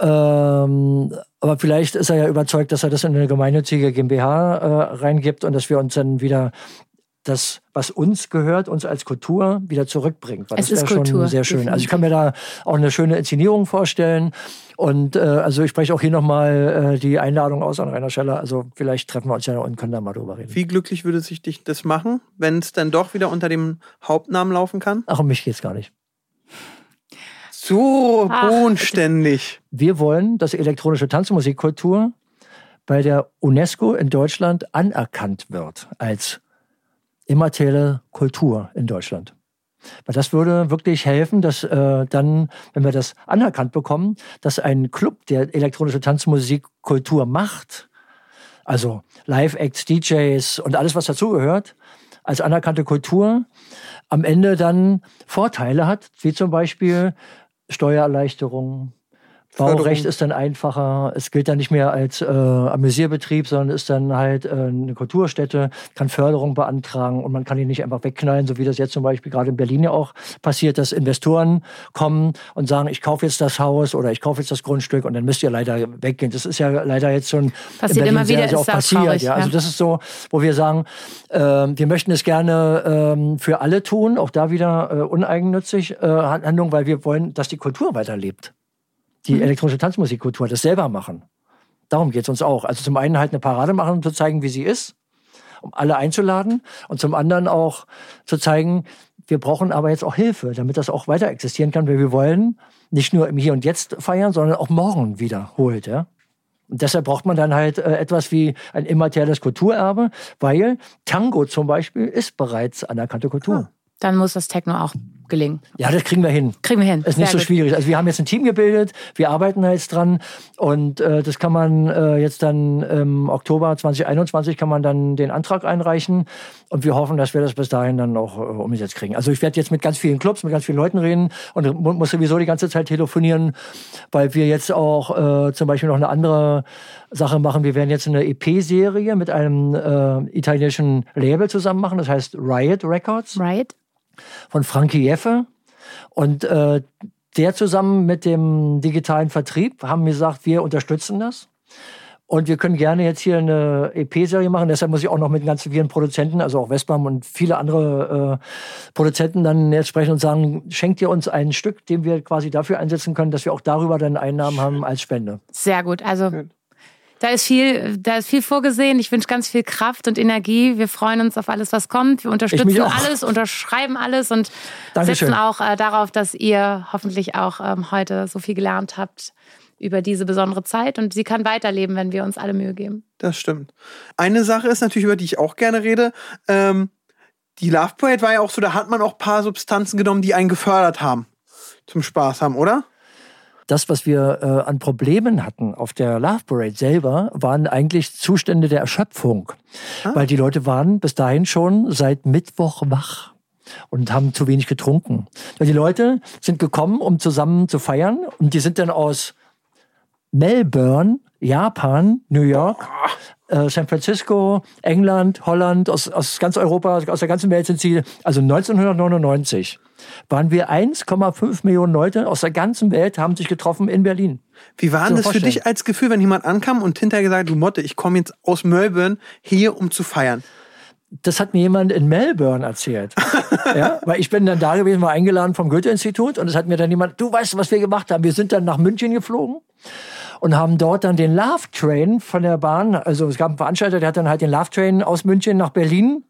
Ähm, aber vielleicht ist er ja überzeugt, dass er das in eine gemeinnützige GmbH äh, reingibt und dass wir uns dann wieder das, was uns gehört, uns als Kultur wieder zurückbringt. Weil Es das ist Kultur, schon sehr schön. Also ich kann mir da auch eine schöne Inszenierung vorstellen. Und äh, also ich spreche auch hier nochmal äh, die Einladung aus an Rainer Scheller. Also vielleicht treffen wir uns ja und können da mal drüber reden. Wie glücklich würde sich dich das machen, wenn es dann doch wieder unter dem Hauptnamen laufen kann? Ach, um mich geht's gar nicht. So Ach, bodenständig. Wir wollen, dass elektronische Tanzmusikkultur bei der UNESCO in Deutschland anerkannt wird als immaterielle Kultur in Deutschland. Weil das würde wirklich helfen, dass äh, dann, wenn wir das anerkannt bekommen, dass ein Club, der elektronische Tanzmusikkultur macht, also Live-Acts, DJs und alles, was dazugehört, als anerkannte Kultur, am Ende dann Vorteile hat, wie zum Beispiel Steuererleichterungen. Baurecht ist dann einfacher. Es gilt dann nicht mehr als äh, Amüsierbetrieb, sondern ist dann halt äh, eine Kulturstätte, kann Förderung beantragen und man kann ihn nicht einfach wegknallen, so wie das jetzt zum Beispiel gerade in Berlin ja auch passiert, dass Investoren kommen und sagen, ich kaufe jetzt das Haus oder ich kaufe jetzt das Grundstück und dann müsst ihr leider weggehen. Das ist ja leider jetzt schon Passiert in Berlin immer wieder, sehr, sehr ist auch passiert. traurig, ja. Also das ist so, wo wir sagen, ähm, wir möchten es gerne ähm, für alle tun, auch da wieder äh, uneigennützig äh, Handlung, weil wir wollen, dass die Kultur weiterlebt. Die Mhm. elektronische Tanzmusikkultur, das selber machen. Darum geht es uns auch. Also zum einen halt eine Parade machen, um zu zeigen, wie sie ist, um alle einzuladen und zum anderen auch zu zeigen, wir brauchen aber jetzt auch Hilfe, damit das auch weiter existieren kann, weil wir wollen nicht nur im Hier und Jetzt feiern, sondern auch morgen wiederholt. Ja? Und deshalb braucht man dann halt äh, etwas wie ein immaterielles Kulturerbe, weil Tango zum Beispiel ist bereits anerkannte Kultur. dann muss das Techno auch gelingen. Ja, das kriegen wir hin. Kriegen wir hin. Ist nicht Sehr so gut. schwierig. Also wir haben jetzt ein Team gebildet, wir arbeiten da jetzt dran und äh, das kann man äh, jetzt dann im Oktober 2021 kann man dann den Antrag einreichen und wir hoffen, dass wir das bis dahin dann auch äh, umgesetzt kriegen. Also ich werde jetzt mit ganz vielen Clubs, mit ganz vielen Leuten reden und mu- muss sowieso die ganze Zeit telefonieren, weil wir jetzt auch äh, zum Beispiel noch eine andere Sache machen. Wir werden jetzt eine EP-Serie mit einem äh, italienischen Label zusammen machen, das heißt Riot Records Right? Von Frankie Jeffe. Und äh, der zusammen mit dem digitalen Vertrieb haben gesagt, wir unterstützen das. Und wir können gerne jetzt hier eine EP-Serie machen. Deshalb muss ich auch noch mit ganz vielen Produzenten, also auch Westbam und viele andere äh, Produzenten dann jetzt sprechen und sagen, schenkt ihr uns ein Stück, den wir quasi dafür einsetzen können, dass wir auch darüber dann Einnahmen haben als Spende. Sehr gut. Also da ist viel, da ist viel vorgesehen. Ich wünsche ganz viel Kraft und Energie. Wir freuen uns auf alles, was kommt. Wir unterstützen alles, unterschreiben alles und Dankeschön. setzen auch äh, darauf, dass ihr hoffentlich auch ähm, heute so viel gelernt habt über diese besondere Zeit und sie kann weiterleben, wenn wir uns alle Mühe geben. Das stimmt. Eine Sache ist natürlich, über die ich auch gerne rede. Ähm, die Love Parade war ja auch so, da hat man auch ein paar Substanzen genommen, die einen gefördert haben. Zum Spaß haben, oder? Das, was wir äh, an Problemen hatten auf der Love Parade selber, waren eigentlich Zustände der Erschöpfung. Weil die Leute waren bis dahin schon seit Mittwoch wach und haben zu wenig getrunken. Die Leute sind gekommen, um zusammen zu feiern und die sind dann aus Melbourne, Japan, New York, äh, San Francisco, England, Holland, aus, aus ganz Europa, aus der ganzen Welt sind sie, also 1999 waren wir 1,5 Millionen Leute aus der ganzen Welt haben sich getroffen in Berlin. Wie war So, das für dich als Gefühl, wenn jemand ankam und hinterher gesagt, du Motte, ich komme jetzt aus Melbourne hier, um zu feiern? Das hat mir jemand in Melbourne erzählt. ja, weil ich bin dann da gewesen, war eingeladen vom Goethe-Institut und es hat mir dann jemand, du weißt, was wir gemacht haben. Wir sind dann nach München geflogen und haben dort dann den Love Train von der Bahn, also es gab einen Veranstalter, der hat dann halt den Love Train aus München nach Berlin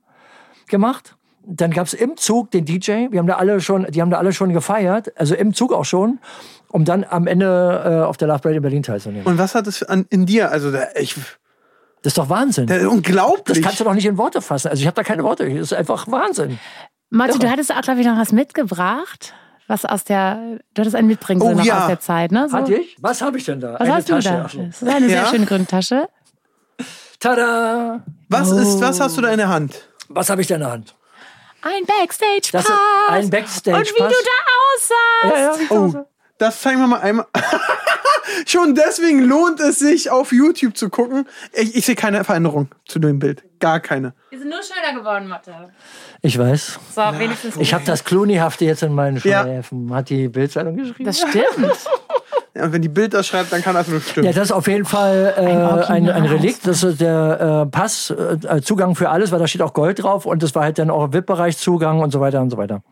gemacht. Dann gab's im Zug den DJ, wir haben da alle schon, die haben da alle schon gefeiert, also im Zug auch schon, um dann am Ende äh, auf der Love Parade in Berlin teilzunehmen. Und was hat es an, in dir? Also, da, ich, Das ist doch Wahnsinn. da, Das unglaublich. kannst du doch nicht in Worte fassen. Also ich habe da keine Worte. Das ist einfach Wahnsinn. Matti, du hattest auch, glaube ich, noch was mitgebracht. Was aus der, du hattest einen Mitbringsel Oh, noch ja. aus der Zeit, ne? So. Hatte ich? Was habe ich denn da? Was Eine hast Tasche. du da? Das ist eine Ja? sehr schöne grüne Tasche. Tada! was ist, was hast du da in der Hand? Was habe ich da in der Hand? Ein Backstage-Pass. Das ist ein Backstage-Pass. Und wie du da aussahst. Ja, ja. Oh, das zeigen wir mal einmal. Schon deswegen lohnt es sich, auf YouTube zu gucken. Ich, ich sehe keine Veränderung zu dem Bild. Gar keine. Wir sind nur schöner geworden, Mathe. Ich weiß. So, wenigstens. Ich habe das Clooney-hafte jetzt in meinen Ja. Schleifen. Hat die Bildzeitung geschrieben? Das stimmt. Und wenn die Bild das schreibt, dann kann das nur stimmen. ja, das ist auf jeden Fall äh, ein, ein Relikt. Das ist der äh, Pass, äh, Zugang für alles, weil da steht auch Gold drauf und das war halt dann auch VIP-Bereich Zugang und so weiter und so weiter.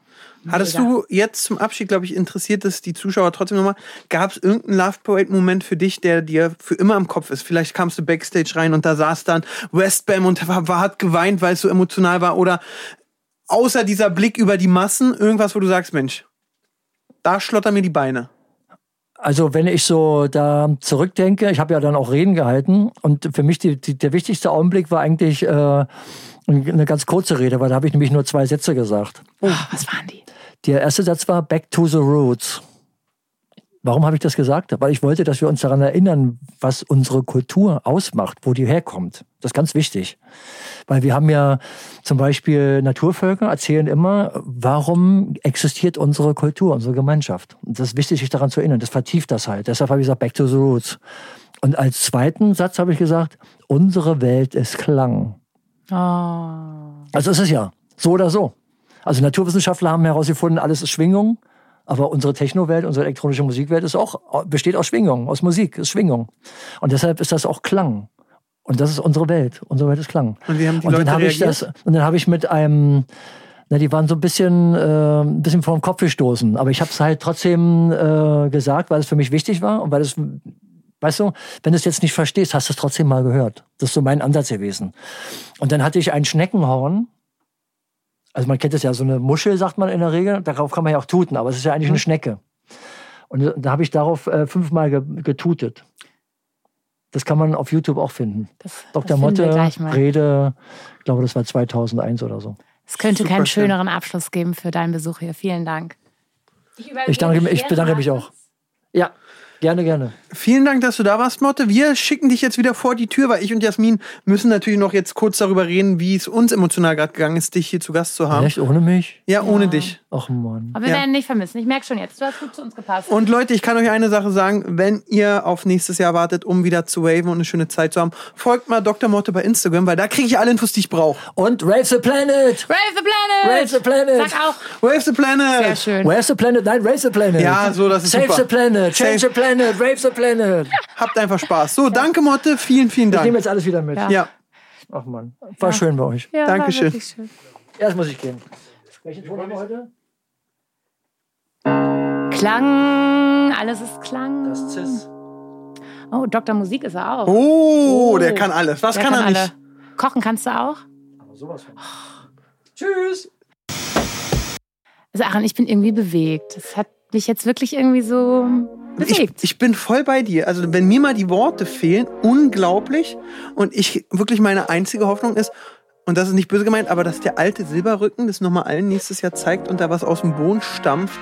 Hattest du jetzt zum Abschied, glaube ich, interessiert es die Zuschauer trotzdem nochmal, gab es irgendeinen Love Parade-Moment für dich, der dir für immer im Kopf ist? Vielleicht kamst du Backstage rein und da saß dann Westbam und war, war, hat geweint, weil es so emotional war. Oder außer dieser Blick über die Massen, irgendwas, wo du sagst, Mensch, da schlottern mir die Beine. Also wenn ich so da zurückdenke, ich habe ja dann auch Reden gehalten und für mich die, die, der wichtigste Augenblick war eigentlich äh, eine ganz kurze Rede, weil da habe ich nämlich nur zwei Sätze gesagt. Oh, was waren die? Der erste Satz war Back to the Roots. Warum habe ich das gesagt? Weil ich wollte, dass wir uns daran erinnern, was unsere Kultur ausmacht, wo die herkommt. Das ist ganz wichtig. Weil wir haben ja zum Beispiel Naturvölker erzählen immer, warum existiert unsere Kultur, unsere Gemeinschaft. Und das ist wichtig, sich daran zu erinnern. Das vertieft das halt. Deshalb habe ich gesagt, Back to the Roots. Und als zweiten Satz habe ich gesagt, unsere Welt ist Klang. Oh. Also ist es ja. So oder so. Also Naturwissenschaftler haben herausgefunden, alles ist Schwingung. Aber unsere Technowelt, unsere elektronische Musikwelt ist auch, besteht aus Schwingung, aus Musik, ist Schwingung. Und deshalb ist das auch Klang. Und das ist unsere Welt. Unsere Welt ist Klang. Und wie haben die und Leute dann habe ich das, und dann habe ich mit einem, na, die waren so ein bisschen, äh, ein bisschen vor den Kopf gestoßen. Aber ich habe es halt trotzdem äh, gesagt, weil es für mich wichtig war und weil es, weißt du, wenn du es jetzt nicht verstehst, hast du es trotzdem mal gehört. Das ist so mein Ansatz gewesen. Und dann hatte ich ein Schneckenhorn. Also man kennt es ja, so eine Muschel sagt man in der Regel. Darauf kann man ja auch tuten, aber es ist ja eigentlich eine Schnecke. Und da habe ich darauf äh, fünfmal ge getutet. Das kann man auf YouTube auch finden. Das, Dr. das finden wir Motte, gleich mal. Rede, ich glaube, das war 2001 oder so. Es könnte Super keinen schön. schöneren Abschluss geben für deinen Besuch hier. Vielen Dank. Ich, danke, ich bedanke mich auch. Ja, gerne, gerne. Vielen Dank, dass du da warst, Motte. Wir schicken dich jetzt wieder vor die Tür, weil ich und Jasmin müssen natürlich noch jetzt kurz darüber reden, wie es uns emotional gerade gegangen ist, dich hier zu Gast zu haben. Echt ohne mich? Ja, ohne dich. Ach Mann. Aber wir Ja. werden dich vermissen. Ich merke schon jetzt, du hast gut zu uns gepasst. Und Leute, ich kann euch eine Sache sagen, wenn ihr auf nächstes Jahr wartet, um wieder zu waven und eine schöne Zeit zu haben, folgt mal Dr. Motte bei Instagram, weil da kriege ich alle Infos, die ich brauche. Und Rave the Planet! Rave the Planet! Rave the Planet! Sag auch. Wave the Planet! Sehr schön. Where's the planet? Nein, Rave the Planet. Ja, so, das ist Save super. the planet, change Save- the planet, rave the planet. Habt einfach Spaß. So, danke Motte, vielen, vielen Ich nehme Dank. jetzt alles wieder mit. Ja. Ja, Ach Mann, war schön bei euch. Ja, Dankeschön. War schön. Erst muss ich gehen. Welchen Ton haben wir heute? Klang, alles ist Klang. Das Cis. Oh, Dr. Musik ist er auch. Oh, Oh. der kann alles. Was Der kann, er alle. nicht? Kochen kannst du auch? Aber sowas von. Tschüss. Also Aaron, ich bin irgendwie bewegt. Das hat mich jetzt wirklich irgendwie so Ich, bewegt. ich bin voll bei dir. Also, wenn mir mal die Worte fehlen, unglaublich. Und ich wirklich meine einzige Hoffnung ist, und das ist nicht böse gemeint, aber dass der alte Silberrücken das nochmal allen nächstes Jahr zeigt und da was aus dem Boden stampft,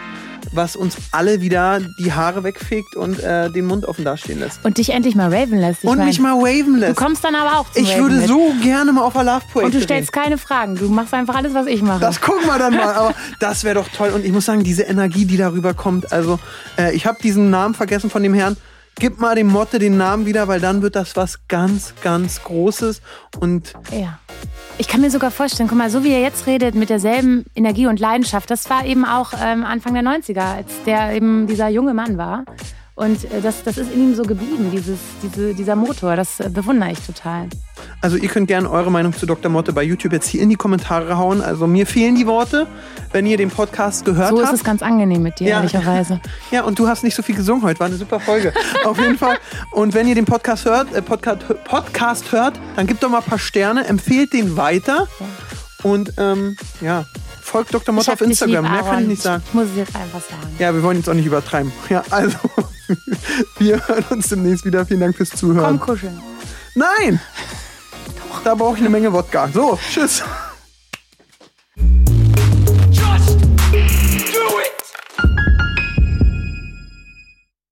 was uns alle wieder die Haare wegfegt und äh, den Mund offen dastehen lässt. Und dich endlich mal raven lässt. Und mein, mich mal waven Du lässt. kommst dann aber auch zum Ich Raven würde mit. so gerne mal auf einer Love Parade Und du stellst keine Fragen. Du machst einfach alles, was ich mache. Das gucken wir dann mal. Aber das wäre doch toll. Und ich muss sagen, diese Energie, die darüber kommt. Also, äh, ich habe diesen Namen vergessen von dem Herrn. Gib mal dem Motte den Namen wieder, weil dann wird das was ganz, ganz Großes. Und Ja. Ich kann mir sogar vorstellen, guck mal, so wie er jetzt redet, mit derselben Energie und Leidenschaft, das war eben auch ähm, Anfang der 90er, als der eben dieser junge Mann war. Und äh, das, das ist in ihm so geblieben, dieses, diese, dieser Motor. Das äh, bewundere ich total. also, ihr könnt gerne eure Meinung zu Dr. Motte bei YouTube jetzt hier in die Kommentare hauen. Also, mir fehlen die Worte, wenn ihr den Podcast gehört So ist habt. es ganz angenehm mit dir, Ja. ehrlicherweise. Ja, und du hast nicht so viel gesungen heute. War eine super Folge. Auf jeden Fall. Und wenn ihr den Podcast hört, äh, Podcast, Podcast hört, dann gebt doch mal ein paar Sterne, empfehlt den weiter. Und ähm, ja, folgt Dr. Motte auf Instagram. lieb, Mehr kann ich nicht sagen. Ich muss es jetzt einfach sagen. Ja, wir wollen jetzt auch nicht übertreiben. Ja, also, wir hören uns demnächst wieder. Vielen Dank fürs Zuhören. Komm kuscheln. Nein! Da brauche ich eine Menge Wodka. So, tschüss.